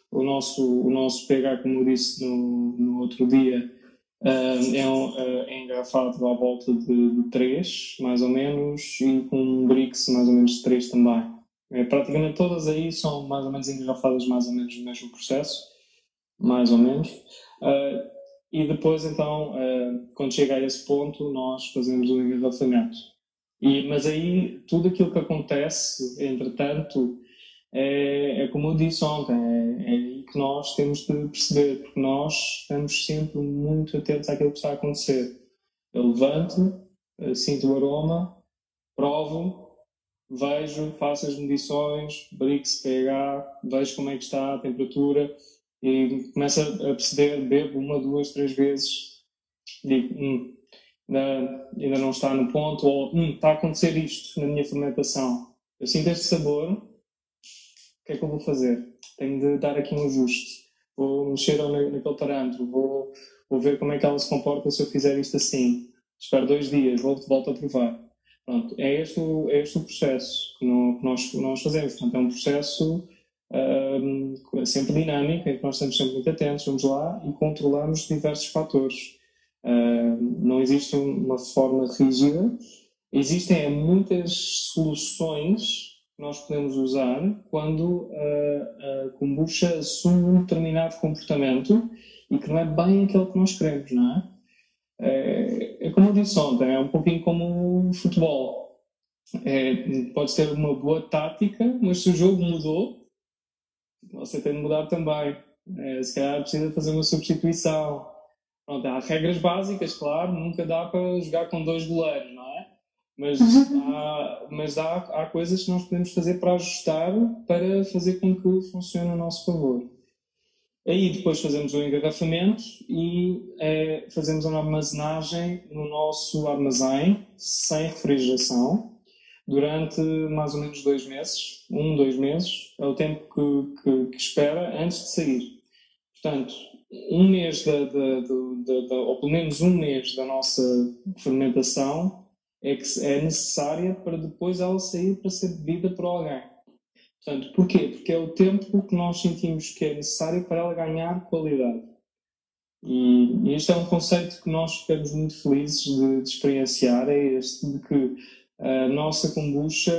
o, nosso, o nosso pH, como eu disse no, no outro dia, é, um, é engarrafado à volta de, de 3, mais ou menos, e com um Brix mais ou menos de 3 também. É, praticamente todas aí são mais ou menos engarrafadas mais ou menos no mesmo processo, mais ou menos. Uh, e depois, então, uh, quando chega a esse ponto, nós fazemos o engarrafamento. E, mas aí, tudo aquilo que acontece, entretanto, é, é como eu disse ontem, é, é aí que nós temos de perceber, porque nós estamos sempre muito atentos àquilo que está a acontecer. Eu levanto, eh, sinto o aroma, provo, vejo, faço as medições, Brix, pH, vejo como é que está a temperatura e começo a perceber, bebo uma, duas, três vezes, digo, hum, ainda, ainda não está no ponto, ou hum, está a acontecer isto na minha fermentação. Eu sinto este sabor, o que é que eu vou fazer? Tenho de dar aqui um ajuste. Vou mexer naquele parâmetro, vou, vou ver como é que ela se comporta se eu fizer isto assim. Espero dois dias, volto, volto a provar. Pronto, é este, é este o processo que, no, que nós, nós fazemos. Portanto, é um processo um, sempre dinâmico, em que nós estamos sempre muito atentos, vamos lá e controlamos diversos fatores. Um, não existe uma forma rígida, existem muitas soluções que nós podemos usar quando a, a kombucha assume um determinado comportamento e que não é bem aquele que nós queremos, não é? É, é como eu disse ontem, é um pouquinho como o futebol. É, pode ser uma boa tática, mas se o jogo mudou, você tem de mudar também. É, se calhar precisa fazer uma substituição. Pronto, há regras básicas, claro, nunca dá para jogar com dois goleiros, não é? Mas, uhum. há, mas há, há coisas que nós podemos fazer para ajustar, para fazer com que funcione a nosso favor. Aí depois fazemos o engarrafamento e é, fazemos a armazenagem no nosso armazém, sem refrigeração, durante mais ou menos dois meses, um, dois meses, é o tempo que, que, que espera antes de sair. Portanto, um mês, da, da, da, da, ou pelo menos um mês da nossa fermentação é que é necessária para depois ela sair para ser bebida por alguém. Portanto, porquê? Porque é o tempo que nós sentimos que é necessário para ela ganhar qualidade. E, e este é um conceito que nós ficamos muito felizes de, de experienciar, é este de que a nossa kombucha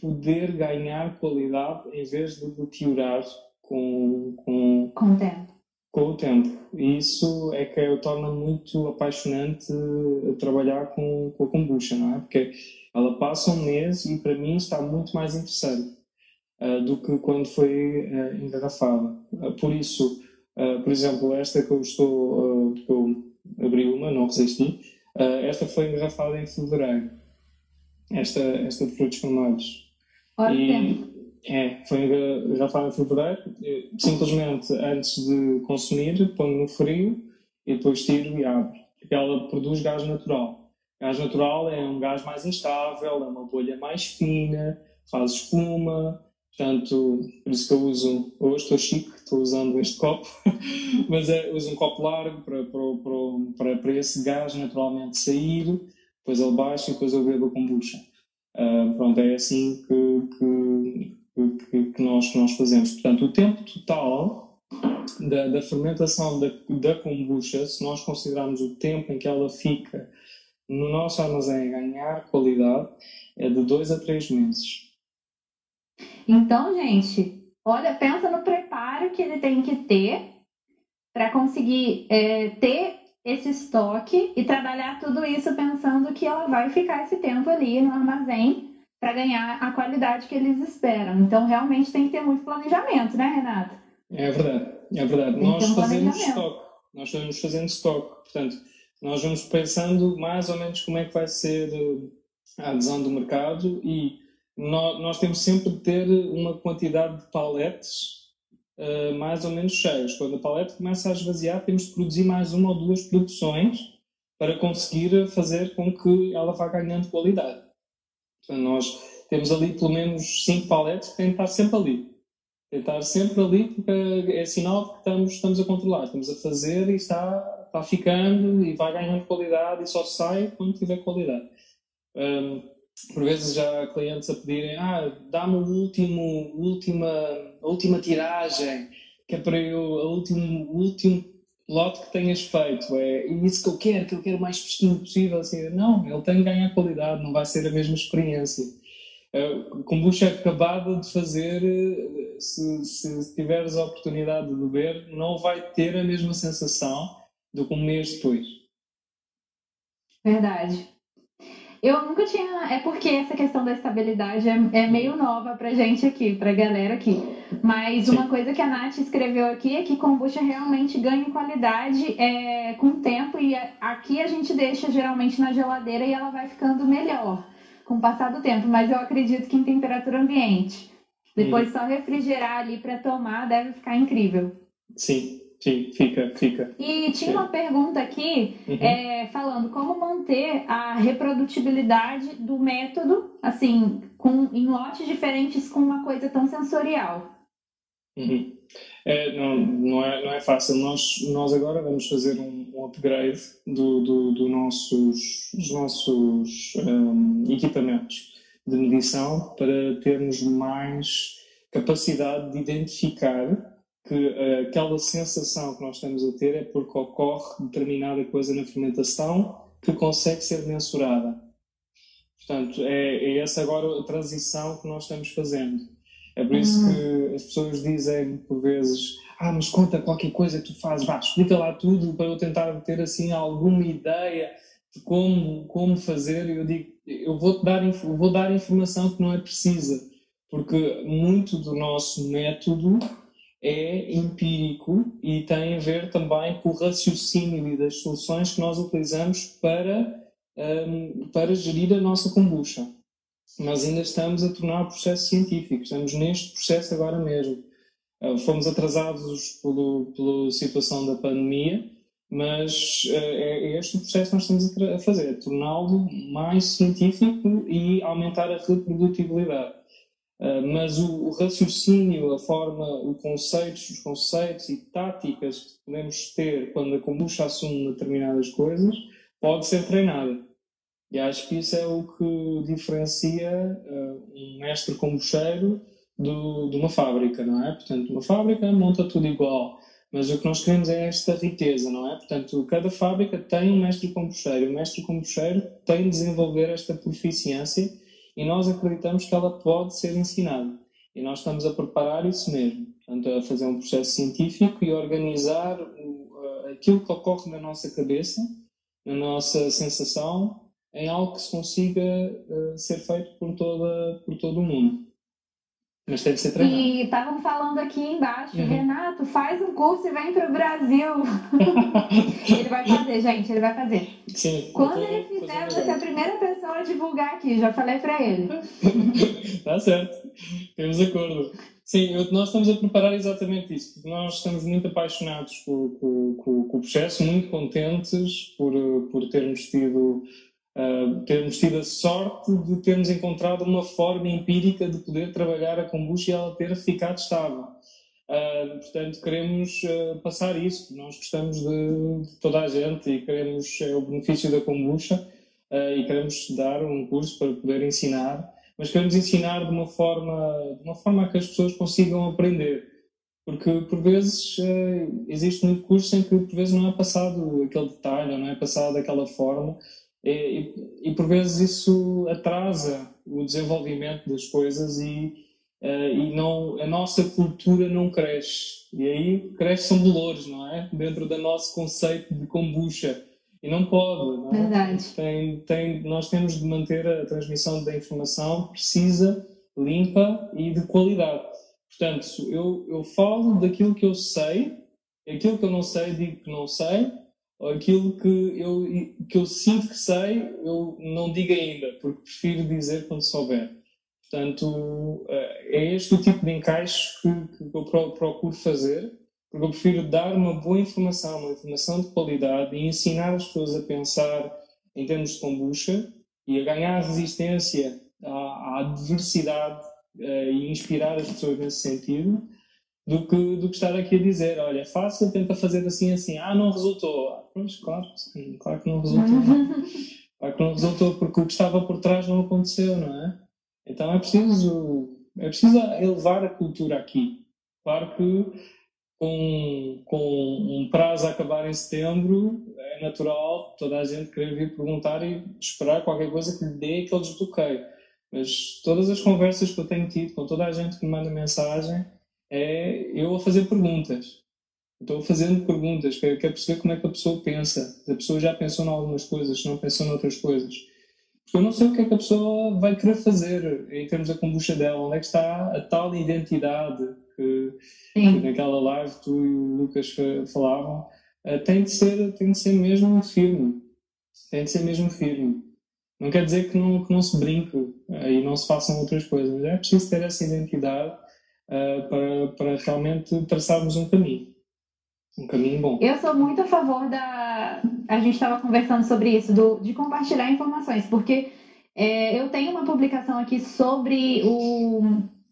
poder ganhar qualidade em vez de deteriorar com, com, com o tempo. Com o tempo. E isso é que o torna muito apaixonante trabalhar com, com a kombucha, não é? Porque ela passa um mês e para mim está muito mais interessante uh, do que quando foi uh, engarrafada. Uh, por isso, por exemplo, esta que eu estou, que eu abri uma, não resisti, esta foi engarrafada em fevereiro esta, esta de frutos vermelhos. E, é, foi engarrafada em fevereiro. Simplesmente antes de consumir, ponho no frio e depois tiro e abro. Porque ela produz gás natural. Gás natural é um gás mais instável, é uma bolha mais fina, faz espuma. Portanto, por isso que eu uso, hoje estou chique, estou usando este copo, (laughs) mas é, uso um copo largo para, para, para, para esse gás naturalmente sair depois ele baixa e depois eu bebo a kombucha. Uh, pronto, é assim que, que, que, que, nós, que nós fazemos. Portanto, o tempo total da, da fermentação da, da kombucha, se nós considerarmos o tempo em que ela fica no nosso armazém a ganhar qualidade, é de 2 a 3 meses. Então, gente, olha, pensa no preparo que ele tem que ter para conseguir é, ter esse estoque e trabalhar tudo isso pensando que ela vai ficar esse tempo ali no armazém para ganhar a qualidade que eles esperam. Então, realmente tem que ter muito planejamento, né, Renato? É verdade, é verdade. Tem nós um fazemos estoque, nós vamos fazendo estoque, portanto, nós vamos pensando mais ou menos como é que vai ser eh, a adesão do mercado e nós, nós temos sempre de ter uma quantidade de paletes uh, mais ou menos cheios. Quando a paleta começa a esvaziar, temos de produzir mais uma ou duas produções para conseguir fazer com que ela vá ganhando qualidade. Nós temos ali pelo menos 5 paletes que têm de estar sempre ali. Tem de estar sempre ali porque é sinal de que estamos, estamos a controlar, estamos a fazer e está, está ficando e vai ganhando qualidade e só sai quando tiver qualidade. Um, por vezes já há clientes a pedirem, ah, dá-me o último, última, a última tiragem, que é para eu, o último, último lote que tenhas feito, é isso que eu quero, que eu quero o mais fresquinho possível, assim, não, ele tem que ganhar qualidade, não vai ser a mesma experiência. Uh, kombucha acabada de fazer, se, se tiveres a oportunidade de beber, não vai ter a mesma sensação do que um mês depois. Verdade. Eu nunca tinha. É porque essa questão da estabilidade é, é meio nova pra gente aqui, pra galera aqui. Mas Sim. uma coisa que a Nath escreveu aqui é que kombucha realmente ganha qualidade é, com o tempo e aqui a gente deixa geralmente na geladeira e ela vai ficando melhor com o passar do tempo. Mas eu acredito que em temperatura ambiente. Depois hum. só refrigerar ali para tomar deve ficar incrível. Sim, Sim, fica, fica. E tinha uma pergunta aqui uhum. é, falando como manter a reprodutibilidade do método, assim, com, em lotes diferentes com uma coisa tão sensorial. Uhum. É, não, não, é, não é fácil. Nós, nós agora vamos fazer um, um upgrade do, do, do nossos, dos nossos um, equipamentos de medição para termos mais capacidade de identificar que uh, aquela sensação que nós estamos a ter é porque ocorre determinada coisa na fermentação que consegue ser mensurada. Portanto, é, é essa agora a transição que nós estamos fazendo. É por isso uhum. que as pessoas dizem, por vezes, ah, mas conta qualquer coisa que tu fazes, vá, explica lá tudo para eu tentar ter assim alguma ideia de como, como fazer. E eu digo, eu vou, -te dar, vou dar informação que não é precisa, porque muito do nosso método é empírico e tem a ver também com o raciocínio e das soluções que nós utilizamos para, um, para gerir a nossa kombucha. Nós ainda estamos a tornar o processo científico, estamos neste processo agora mesmo. Uh, fomos atrasados pelo, pela situação da pandemia, mas uh, é este o processo que nós estamos a, a fazer, torná-lo mais científico e aumentar a reprodutibilidade. Ah, mas o, o, raciocínio, a forma, o conceitos, os conceitos e táticas que podemos ter quando a kombucha assume determinadas coisas pode ser treinada. E acho que isso é o que diferencia uh, um mestre kombucheiro do, de uma fábrica, não é? Portanto, uma fábrica monta tudo igual, mas o que nós queremos é esta riqueza, não é? Portanto, cada fábrica tem um mestre kombucheiro, o mestre kombucheiro tem de desenvolver esta proficiência e nós acreditamos que ela pode ser ensinada. E nós estamos a preparar isso mesmo, portanto, a fazer um processo científico e organizar aquilo que ocorre na nossa cabeça, na nossa sensação, em algo que se consiga uh, ser feito por, toda, por todo o mundo. Mas tem que ser treinado. E estavam falando aqui embaixo, uhum. Renato, faz um curso e vem para o Brasil. (laughs) ele vai fazer, gente, ele vai fazer. Sim. Quando ele fizer, você é a primeira pessoa a divulgar aqui, já falei para ele. (laughs) tá certo, temos acordo. Sim, nós estamos a preparar exatamente isso, porque nós estamos muito apaixonados com, com, com, com o processo, muito contentes por, por termos tido Uh, termos tido a sorte de termos encontrado uma forma empírica de poder trabalhar a kombucha e ela ter ficado estável. Uh, portanto, queremos uh, passar isso. Nós gostamos de, de, toda a gente e queremos é, o benefício da kombucha e queremos dar um curso para poder ensinar, mas queremos ensinar de uma forma, de uma forma que as pessoas consigam aprender. Porque, por vezes, existe muito curso em que, por vezes, não é passado aquele detalhe, não é passado daquela forma, e, e, por vezes isso atrasa o desenvolvimento das coisas e, uh, e não, a nossa cultura não cresce. E aí crescem valores, não é? Dentro do nosso conceito de kombucha. E não pode, não é? Verdade. Tem, tem, nós temos de manter a transmissão da informação precisa, limpa e de qualidade. Portanto, eu, eu falo daquilo que eu sei, aquilo que eu não sei, digo que não sei, aquilo que eu, que eu sinto que sei, eu não digo ainda, porque prefiro dizer quando souber. Portanto, eh, é este o tipo de encaixe que, que eu procuro fazer Porque eu prefiro dar uma boa informação, uma informação de qualidade e ensinar as pessoas a pensar em termos de kombucha e a ganhar resistência à, à diversidade uh, e inspirar as pessoas nesse sentido, do que, do que estar aqui a dizer, olha, é fácil, tenta fazer assim, assim, ah, não resultou. Ah, pois, claro, sim, claro que não resultou. (laughs) claro que não resultou, porque o que estava por trás não aconteceu, não é? Então é preciso, é preciso elevar a cultura aqui. Claro que com, com um prazo a acabar em setembro, é natural toda a gente querer vir perguntar e esperar qualquer coisa que lhe dê aquele desbloqueio. Mas todas as conversas que eu tenho tido com toda a gente que me manda mensagem é eu a fazer perguntas. Estou fazendo perguntas, quero, quero perceber como é que a pessoa pensa. Se a pessoa já pensou em algumas coisas, se não pensou em outras coisas. Porque eu não sei o que é que a pessoa vai querer fazer em termos da kombucha dela, onde é que está a tal identidade que, que naquela live tu e o Lucas falavam. Uh, tem, de ser, tem de ser mesmo firme. Tem de ser mesmo firme. Não quer dizer que não, que não se brinque uh, e não se façam outras coisas, mas é preciso ter essa identidade uh, para, para realmente traçarmos um caminho. Um caminho bom. Eu sou muito a favor da. A gente estava conversando sobre isso, do, de compartilhar informações, porque é, eu tenho uma publicação aqui sobre o,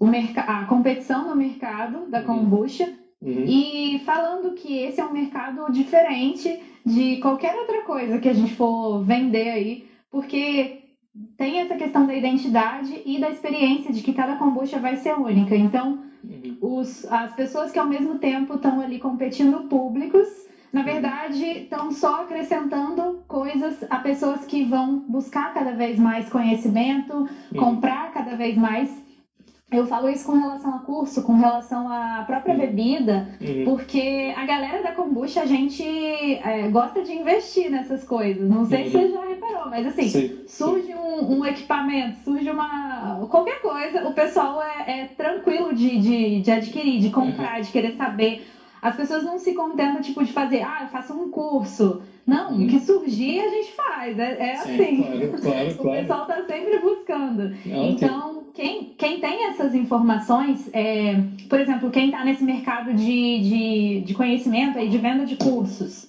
o a competição no mercado da uhum. kombucha. Uhum. E falando que esse é um mercado diferente de qualquer outra coisa que a gente for vender aí, porque tem essa questão da identidade e da experiência de que cada kombucha vai ser única. Então, uhum. os, as pessoas que ao mesmo tempo estão ali competindo públicos, na verdade, estão só acrescentando coisas a pessoas que vão buscar cada vez mais conhecimento, uhum. comprar cada vez mais eu falo isso com relação a curso, com relação à própria uhum. bebida, uhum. porque a galera da kombucha, a gente é, gosta de investir nessas coisas. Não sei uhum. se já mas assim, sim, surge sim. Um, um, equipamento, surge uma. qualquer coisa, o pessoal é, é tranquilo de, de, de, adquirir, de comprar, uhum. de querer saber. As pessoas não se contentam, tipo, de fazer, ah, eu faço um curso. Não, o que uhum. surgir a gente faz. É, é sim, assim. Claro, claro, (laughs) o pessoal está sempre buscando. então quem, quem tem essas informações, é, por exemplo, quem está nesse mercado de, de, de conhecimento e de venda de cursos,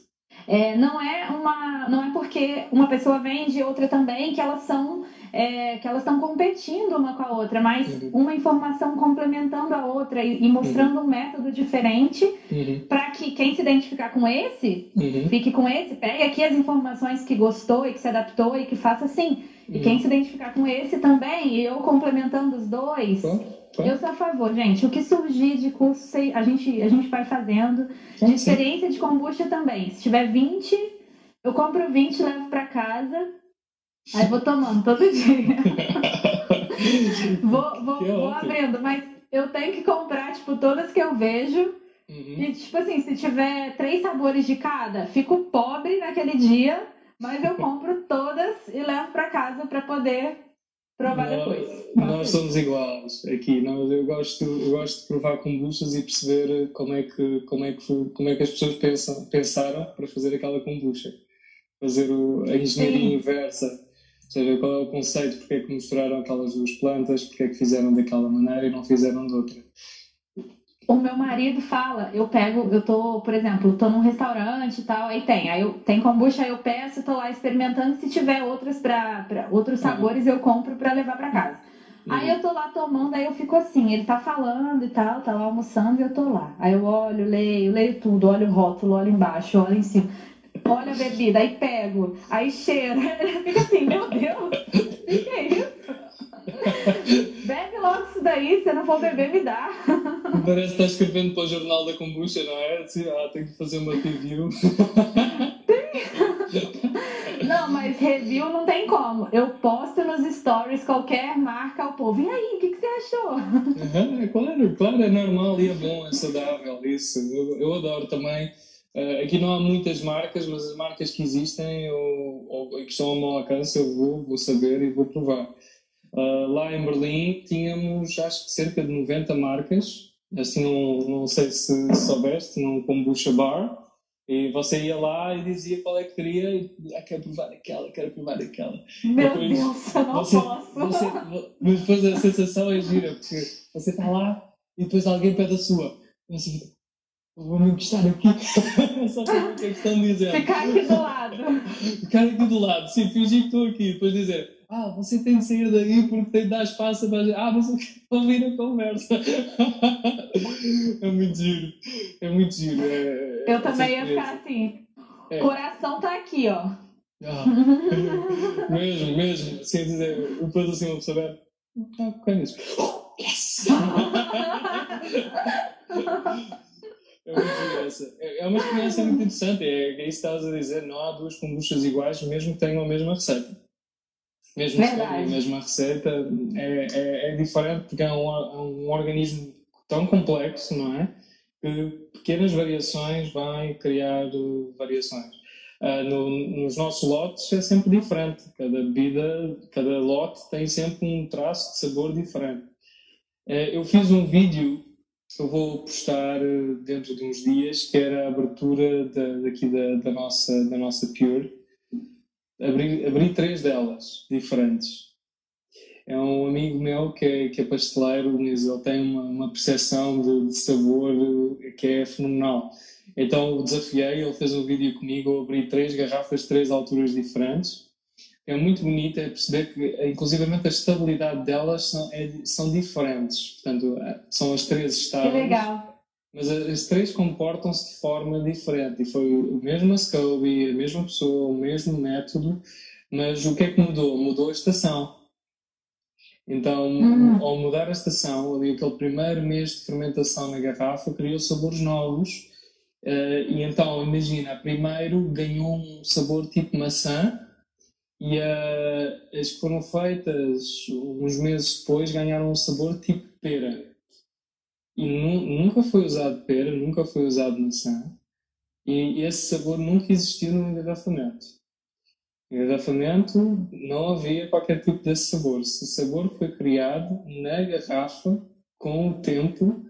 é, não é uma não é porque uma pessoa vende e outra também que elas são é, que elas estão competindo uma com a outra, mas uhum. uma informação complementando a outra e, e mostrando uhum. um método diferente uhum. para que quem se identificar com esse uhum. fique com esse, pegue aqui as informações que gostou e que se adaptou e que faça assim. E quem se identificar com esse também, e eu complementando os dois, eu sou a favor, gente. O que surgir de curso, a gente, a gente vai fazendo. De experiência de kombucha também. Se tiver 20, eu compro 20 e levo para casa. Aí vou tomando todo dia. (laughs) vou, vou, vou abrindo, mas eu tenho que comprar, tipo, todas que eu vejo. Uhum. E, tipo assim, se tiver três sabores de cada, fico pobre naquele dia mas eu (laughs) compro todas e levo para casa para poder provar nós, depois. Nós somos iguais aqui. Nós, eu, gosto, eu gosto de provar kombuchas e perceber como é que, como é que, como é que as pessoas pensam, pensaram para fazer aquela kombucha. Fazer o, a engenharia Sim. inversa. Ou seja, qual é o conceito, porque é que misturaram aquelas duas plantas, porque é que fizeram daquela maneira e não fizeram de outra o meu marido fala, eu pego, eu tô, por exemplo, tô num restaurante e tal, aí tem, aí eu, tem kombucha, aí eu peço, tô lá experimentando, se tiver outras pra, pra outros uhum. sabores eu compro para levar para casa. Uhum. Aí eu tô lá tomando, aí eu fico assim, ele tá falando e tal, tá lá almoçando e eu tô lá. Aí eu olho, leio, leio tudo, olho o rótulo, olho embaixo, olho em cima. Olha a bebida, aí pego, aí cheiro. (laughs) Ele fica assim, meu Deus, o que é isso? Bebe logo isso daí, se não for beber, me dá. Parece que está escrevendo para o jornal da kombucha, não é? Assim, ah, tenho que fazer uma review. Não, mas review não tem como. Eu posto nos stories qualquer marca ao povo. E aí, o que, que você achou? Uhum, claro, claro, é normal e é bom, é saudável. Isso, eu, eu adoro também. Uh, aqui não há muitas marcas, mas as marcas que existem ou, ou que estão ao meu alcance eu vou, vou saber e vou provar. Uh, lá em Berlim tínhamos acho que cerca de 90 marcas, assim não, não sei se soubeste, tinha um kombucha bar, e você ia lá e dizia qual é que queria, e ah, quero provar aquela, quero provar aquela. Meu depois, Deus, eu não você, posso. Você, mas depois a sensação é gira, porque você está lá e depois alguém pede a sua. E você fica, Vou-me encostar aqui. (laughs) Só para ver o que é que estão dizendo. Ficar aqui do lado. Ficar aqui do lado. Sim, fingir que estou aqui. Depois dizer, ah, você tem de sair daí porque tem de dar espaço para. Ah, mas eu quero ouvir a conversa. (laughs) é muito giro. É muito giro. É, eu também ia ficar assim. É. Coração tá aqui, ó. Ah, (laughs) mesmo, mesmo. Sem dizer, depois assim, uma pessoa Tá com isso. Oh, yes! (laughs) É, muito é uma experiência muito interessante. É, é isso que estavas a dizer. Não há duas kombuchas iguais, mesmo que tenham a mesma receita. Mesmo a mesma receita, é, é, é diferente porque é um, é um organismo tão complexo, não é? Que pequenas variações vão criar variações. Uh, no, nos nossos lotes é sempre diferente. Cada bebida, cada lote tem sempre um traço de sabor diferente. Uh, eu fiz um vídeo que eu vou postar uh, dentro de uns dias, que era a abertura da, daqui da, da, nossa, da nossa Pure. Abri, abri três delas diferentes. É um amigo meu que é, que é pasteleiro, mas ele tem uma, uma percepção de, de sabor que é fenomenal então o desafiei, ele fez um vídeo comigo, eu abri três garrafas de três alturas diferentes. É muito bonito é perceber que, inclusivamente, a estabilidade delas são, é, são diferentes. Portanto, é, são as três estáveis. Que legal. Mas as três comportam-se de forma diferente. E foi o mesmo SCOBY, a mesma pessoa, o mesmo método, mas o que é que mudou? Mudou a estação. Então, uhum. ao mudar a estação, ali aquele primeiro mês de fermentação na garrafa, criou sabores novos Uh, e então, imagina, primeiro ganhou um sabor tipo maçã e uh, as que foram feitas uns meses depois ganharam um sabor tipo pera. E nu nunca foi usado pera, nunca foi usado maçã. E esse sabor nunca existiu no engarrafamento. No engarrafamento não havia qualquer tipo desse sabor. Esse sabor foi criado na garrafa com o tempo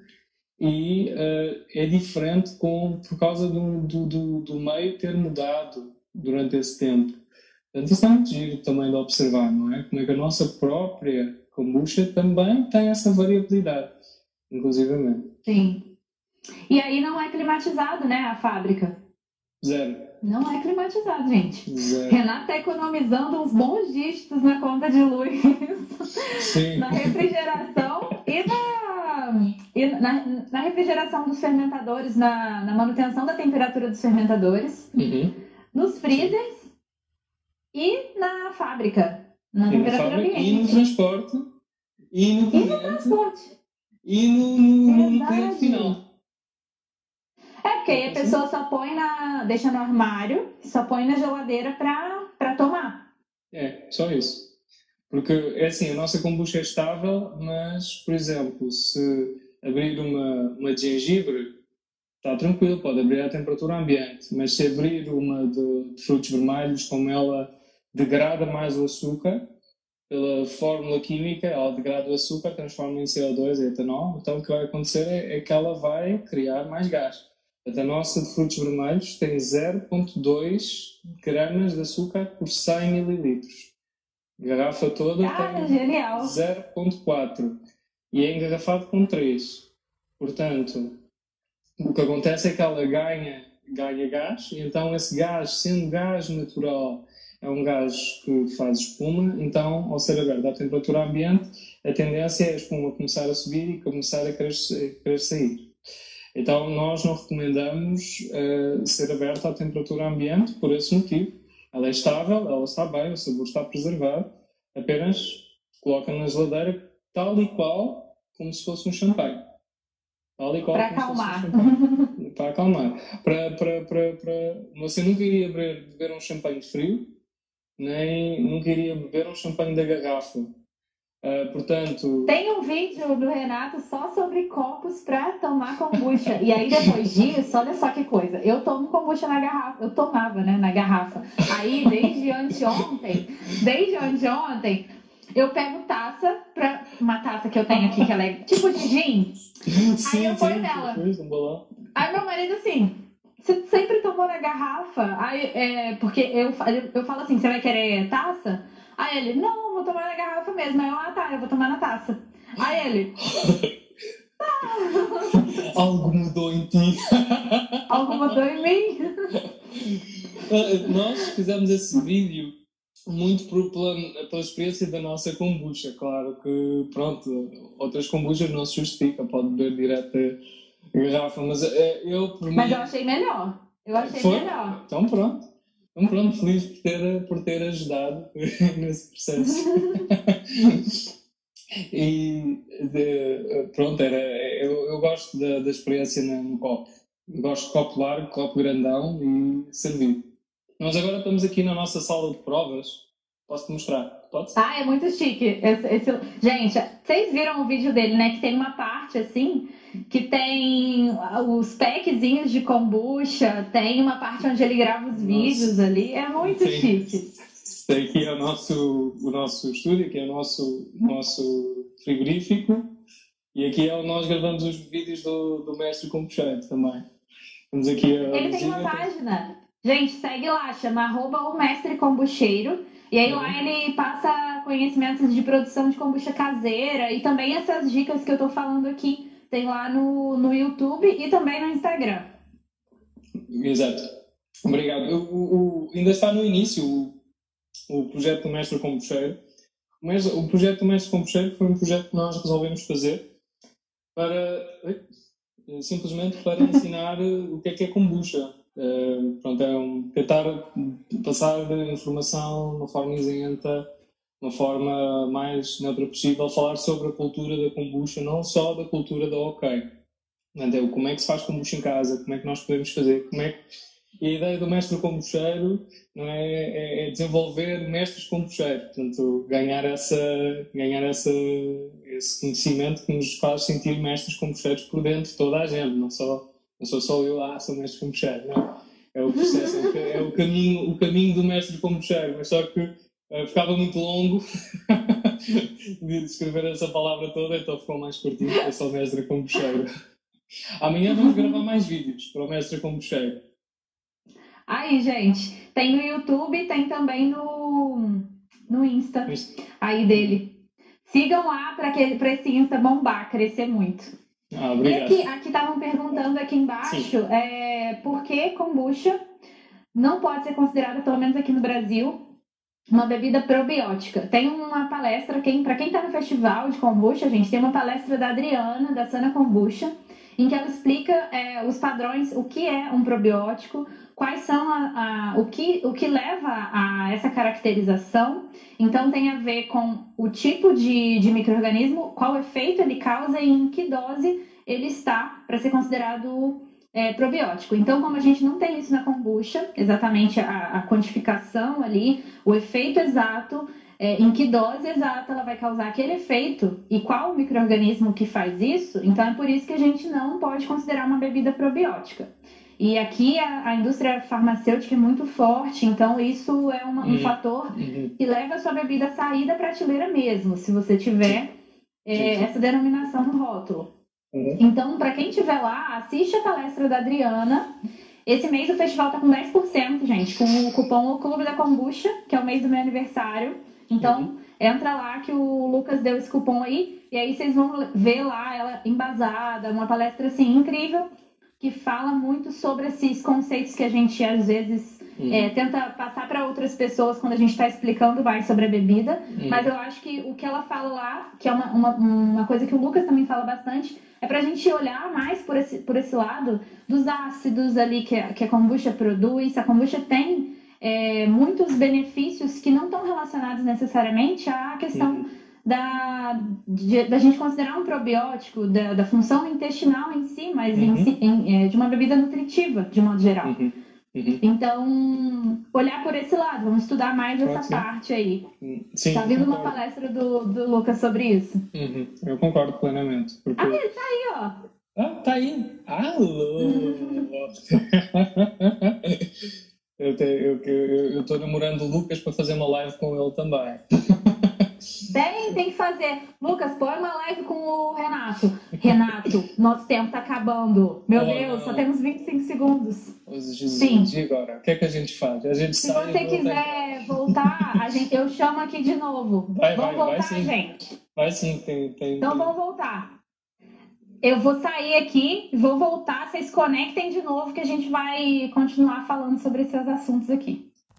e uh, é diferente com, por causa do, do, do, do, meio ter mudado durante esse tempo. Portanto, isso é muito giro também de observar, não é? Como é que a nossa própria kombucha também tem essa variabilidade, inclusivamente. Sim. E aí não é climatizado, né, a fábrica? Zero. Não é climatizado, gente. Zero. Renata está economizando uns bons dígitos na conta de luz, (laughs) Sim. na refrigeração e na e na, na, refrigeração dos fermentadores, na, na, manutenção da temperatura dos fermentadores, uhum. nos freezers e na fábrica, na e temperatura fábrica, ambiente. E no transporte. E no, e no transporte. E no, no, no cliente final. É, porque aí a pessoa só põe na. deixa no armário, só põe na geladeira para tomar. É, só isso. Porque, é assim, a nossa kombucha é estável, mas, por exemplo, se abrir uma, uma de gengibre, está tranquilo, pode abrir à temperatura ambiente, mas se abrir uma de, de frutos vermelhos, como ela degrada mais o açúcar, pela fórmula química, ela degrada o açúcar, transforma em CO2 e etanol, então o que vai acontecer é, é que ela vai criar mais gás. A nossa de frutos vermelhos tem 0,2 gramas de açúcar por 100 mililitros. Garrafa toda ah, tem 0.4 e é engarrafado com 3. Portanto, o que acontece é que ela ganha, ganha gás, e então esse gás, sendo gás natural, é um gás que faz espuma, então, ao ser aberto à temperatura ambiente, a tendência é a espuma começar a subir e começar a querer, querer sair. Então, nós não recomendamos uh, ser aberto à temperatura ambiente por esse motivo, ela é estável, ela está bem, o sabor está preservado, apenas coloca na geladeira tal e qual como se fosse um champanhe. Tal e qual para acalmar. Um para acalmar. Para, para, para, para... Você nunca iria beber um champanhe frio, nem nunca iria beber um champanhe da garrafa. Uh, portanto. Tem um vídeo do Renato só sobre copos para tomar kombucha. e aí depois disso, olha só que coisa. Eu tomo kombucha na garrafa. Eu tomava, né, na garrafa. Aí desde anteontem, desde anteontem, eu pego taça para uma taça que eu tenho aqui que ela é tipo de gin. Sim, aí eu ponho sim, nela. Aí meu marido assim, você sempre tomou na garrafa? Aí, é, porque eu, eu falo assim, você vai querer taça? Aí ele, não, vou tomar na garrafa mesmo. Aí eu, ah tá, eu vou tomar na taça. Aí ele. (laughs) Algo mudou em ti. votou (laughs) em mim. (laughs) Nós fizemos esse vídeo muito por, pela, pela experiência da nossa kombucha. Claro que, pronto, outras kombuchas não se justifica, pode beber direto garrafa, mas eh, eu, por mim... Mas eu achei melhor. Eu achei Foi? melhor. Então pronto. Então pronto, feliz por ter, por ter ajudado (laughs) nesse processo. (laughs) e de, pronto, era, eu, eu gosto da, da experiência no copo. Gosto de copo largo, copo grandão e servir. Nós agora estamos aqui na nossa sala de provas. Posso-te mostrar? Pode ser? Ah, é muito chique. Esse, esse... Gente, vocês viram o vídeo dele, né? Que tem uma parte assim que tem os packzinhos de kombucha, tem uma parte onde ele grava os Nossa. vídeos ali. É muito Sim. chique. Esse aqui é o nosso, o nosso estúdio, aqui é o nosso, nosso frigorífico. E aqui é onde nós gravamos os vídeos do, do mestre kombucheiro também. Vamos aqui Ele tem uma página. Gente, segue lá, chama arroba o mestre kombucheiro. E aí lá uhum. ele passa conhecimentos de produção de kombucha caseira e também essas dicas que eu tô falando aqui. Tem lá no, no YouTube e também no Instagram. Exato. Obrigado. O, o, ainda está no início o, o projeto do Mestre Kombucheiro. Mas o projeto do Mestre Kombucheiro foi um projeto que nós resolvemos fazer para simplesmente para ensinar o que é que é kombucha. Uh, pronto, é um, tentar passar informação de uma forma isenta, uma forma mais neutra possível, falar sobre a cultura da kombucha, não só da cultura da OK. Então, como é que se faz kombucha em casa, como é que nós podemos fazer, como é que... E a ideia do mestre kombucheiro não é, é, é desenvolver mestres kombucheiros, portanto, ganhar, essa, ganhar essa, esse conhecimento que nos faz sentir mestres kombucheiros por dentro de toda a gente, não só não sou só eu, ah, sou mestre kombucheiro, não. É o processo, é o caminho, o caminho do mestre kombucheiro, mas só que uh, ficava muito longo (laughs) de escrever essa palavra toda, então ficou mais curtinho, é só mestre kombucheiro. Amanhã vamos gravar mais vídeos para o mestre kombucheiro. Aí, gente, tem no YouTube, tem também no, no Insta, aí dele. Sigam lá para esse Insta bombar, crescer muito. Ah, obrigado. E aqui estavam perguntando aqui embaixo é, por que kombucha não pode ser considerada, pelo menos aqui no Brasil, uma bebida probiótica. Tem uma palestra, quem, para quem está no festival de kombucha, gente, tem uma palestra da Adriana, da Sana Kombucha, em que ela explica é, os padrões, o que é um probiótico, quais são a, a, o, que, o que leva a essa caracterização. Então, tem a ver com o tipo de, de microorganismo, qual efeito ele causa e em que dose ele está para ser considerado é, probiótico. Então, como a gente não tem isso na kombucha, exatamente a, a quantificação ali, o efeito exato, é, em que dose exata ela vai causar aquele efeito e qual o microorganismo que faz isso, então é por isso que a gente não pode considerar uma bebida probiótica. E aqui a, a, indústria farmacêutica é muito forte, então isso é uma, um uhum. fator uhum. que leva a sua bebida a sair da prateleira mesmo, se você tiver é, essa denominação no rótulo. Uhum. Então, para quem estiver lá, assiste a palestra da Adriana. Esse mês o festival tá com 10%, gente, com o cupom O Clube da Kombucha, que é o mês do meu aniversário. Então, uhum. entra lá que o Lucas deu esse cupom aí, e aí vocês vão ver lá ela embasada, uma palestra assim incrível que fala muito sobre esses conceitos que a gente às vezes uhum. é, tenta passar para outras pessoas quando a gente está explicando mais sobre a bebida. Uhum. Mas eu acho que o que ela fala lá, que é uma, uma, uma coisa que o Lucas também fala bastante, é para a gente olhar mais por esse, por esse lado dos ácidos ali que, a, que a kombucha produz. A kombucha tem é, muitos benefícios que não estão relacionados necessariamente à questão. Uhum da, de, da gente considerar um probiótico, da, da função intestinal em si, mas uhum. em, em, é, de uma bebida nutritiva, de modo geral. Uhum. Uhum. Então, olhar por esse lado, vamos estudar mais Pode essa ser. parte aí. Sim, tá vindo uma palestra do, do Lucas sobre isso. Uhum. Eu concordo plenamente. Porque... Ah, ele tá aí, ó. Ah, tá aí. Alô! (laughs) eu, te, eu, eu, eu tô namorando o Lucas para fazer uma live com ele também. Tem, tem que fazer. Lucas, põe uma live com o Renato. Renato, nosso tempo tá acabando. Meu oh, Deus, só temos 25 segundos. Jesus, sim. E agora? O que é que a gente faz? A gente Se você quiser voltar, a gente, eu chamo aqui de novo. Vai, vamos vai, voltar, vai sim. gente. Vai sim, tem. tem então vamos voltar. eu vou sair aqui, vou voltar, vocês conectem de novo que a gente vai continuar falando sobre esses assuntos aqui.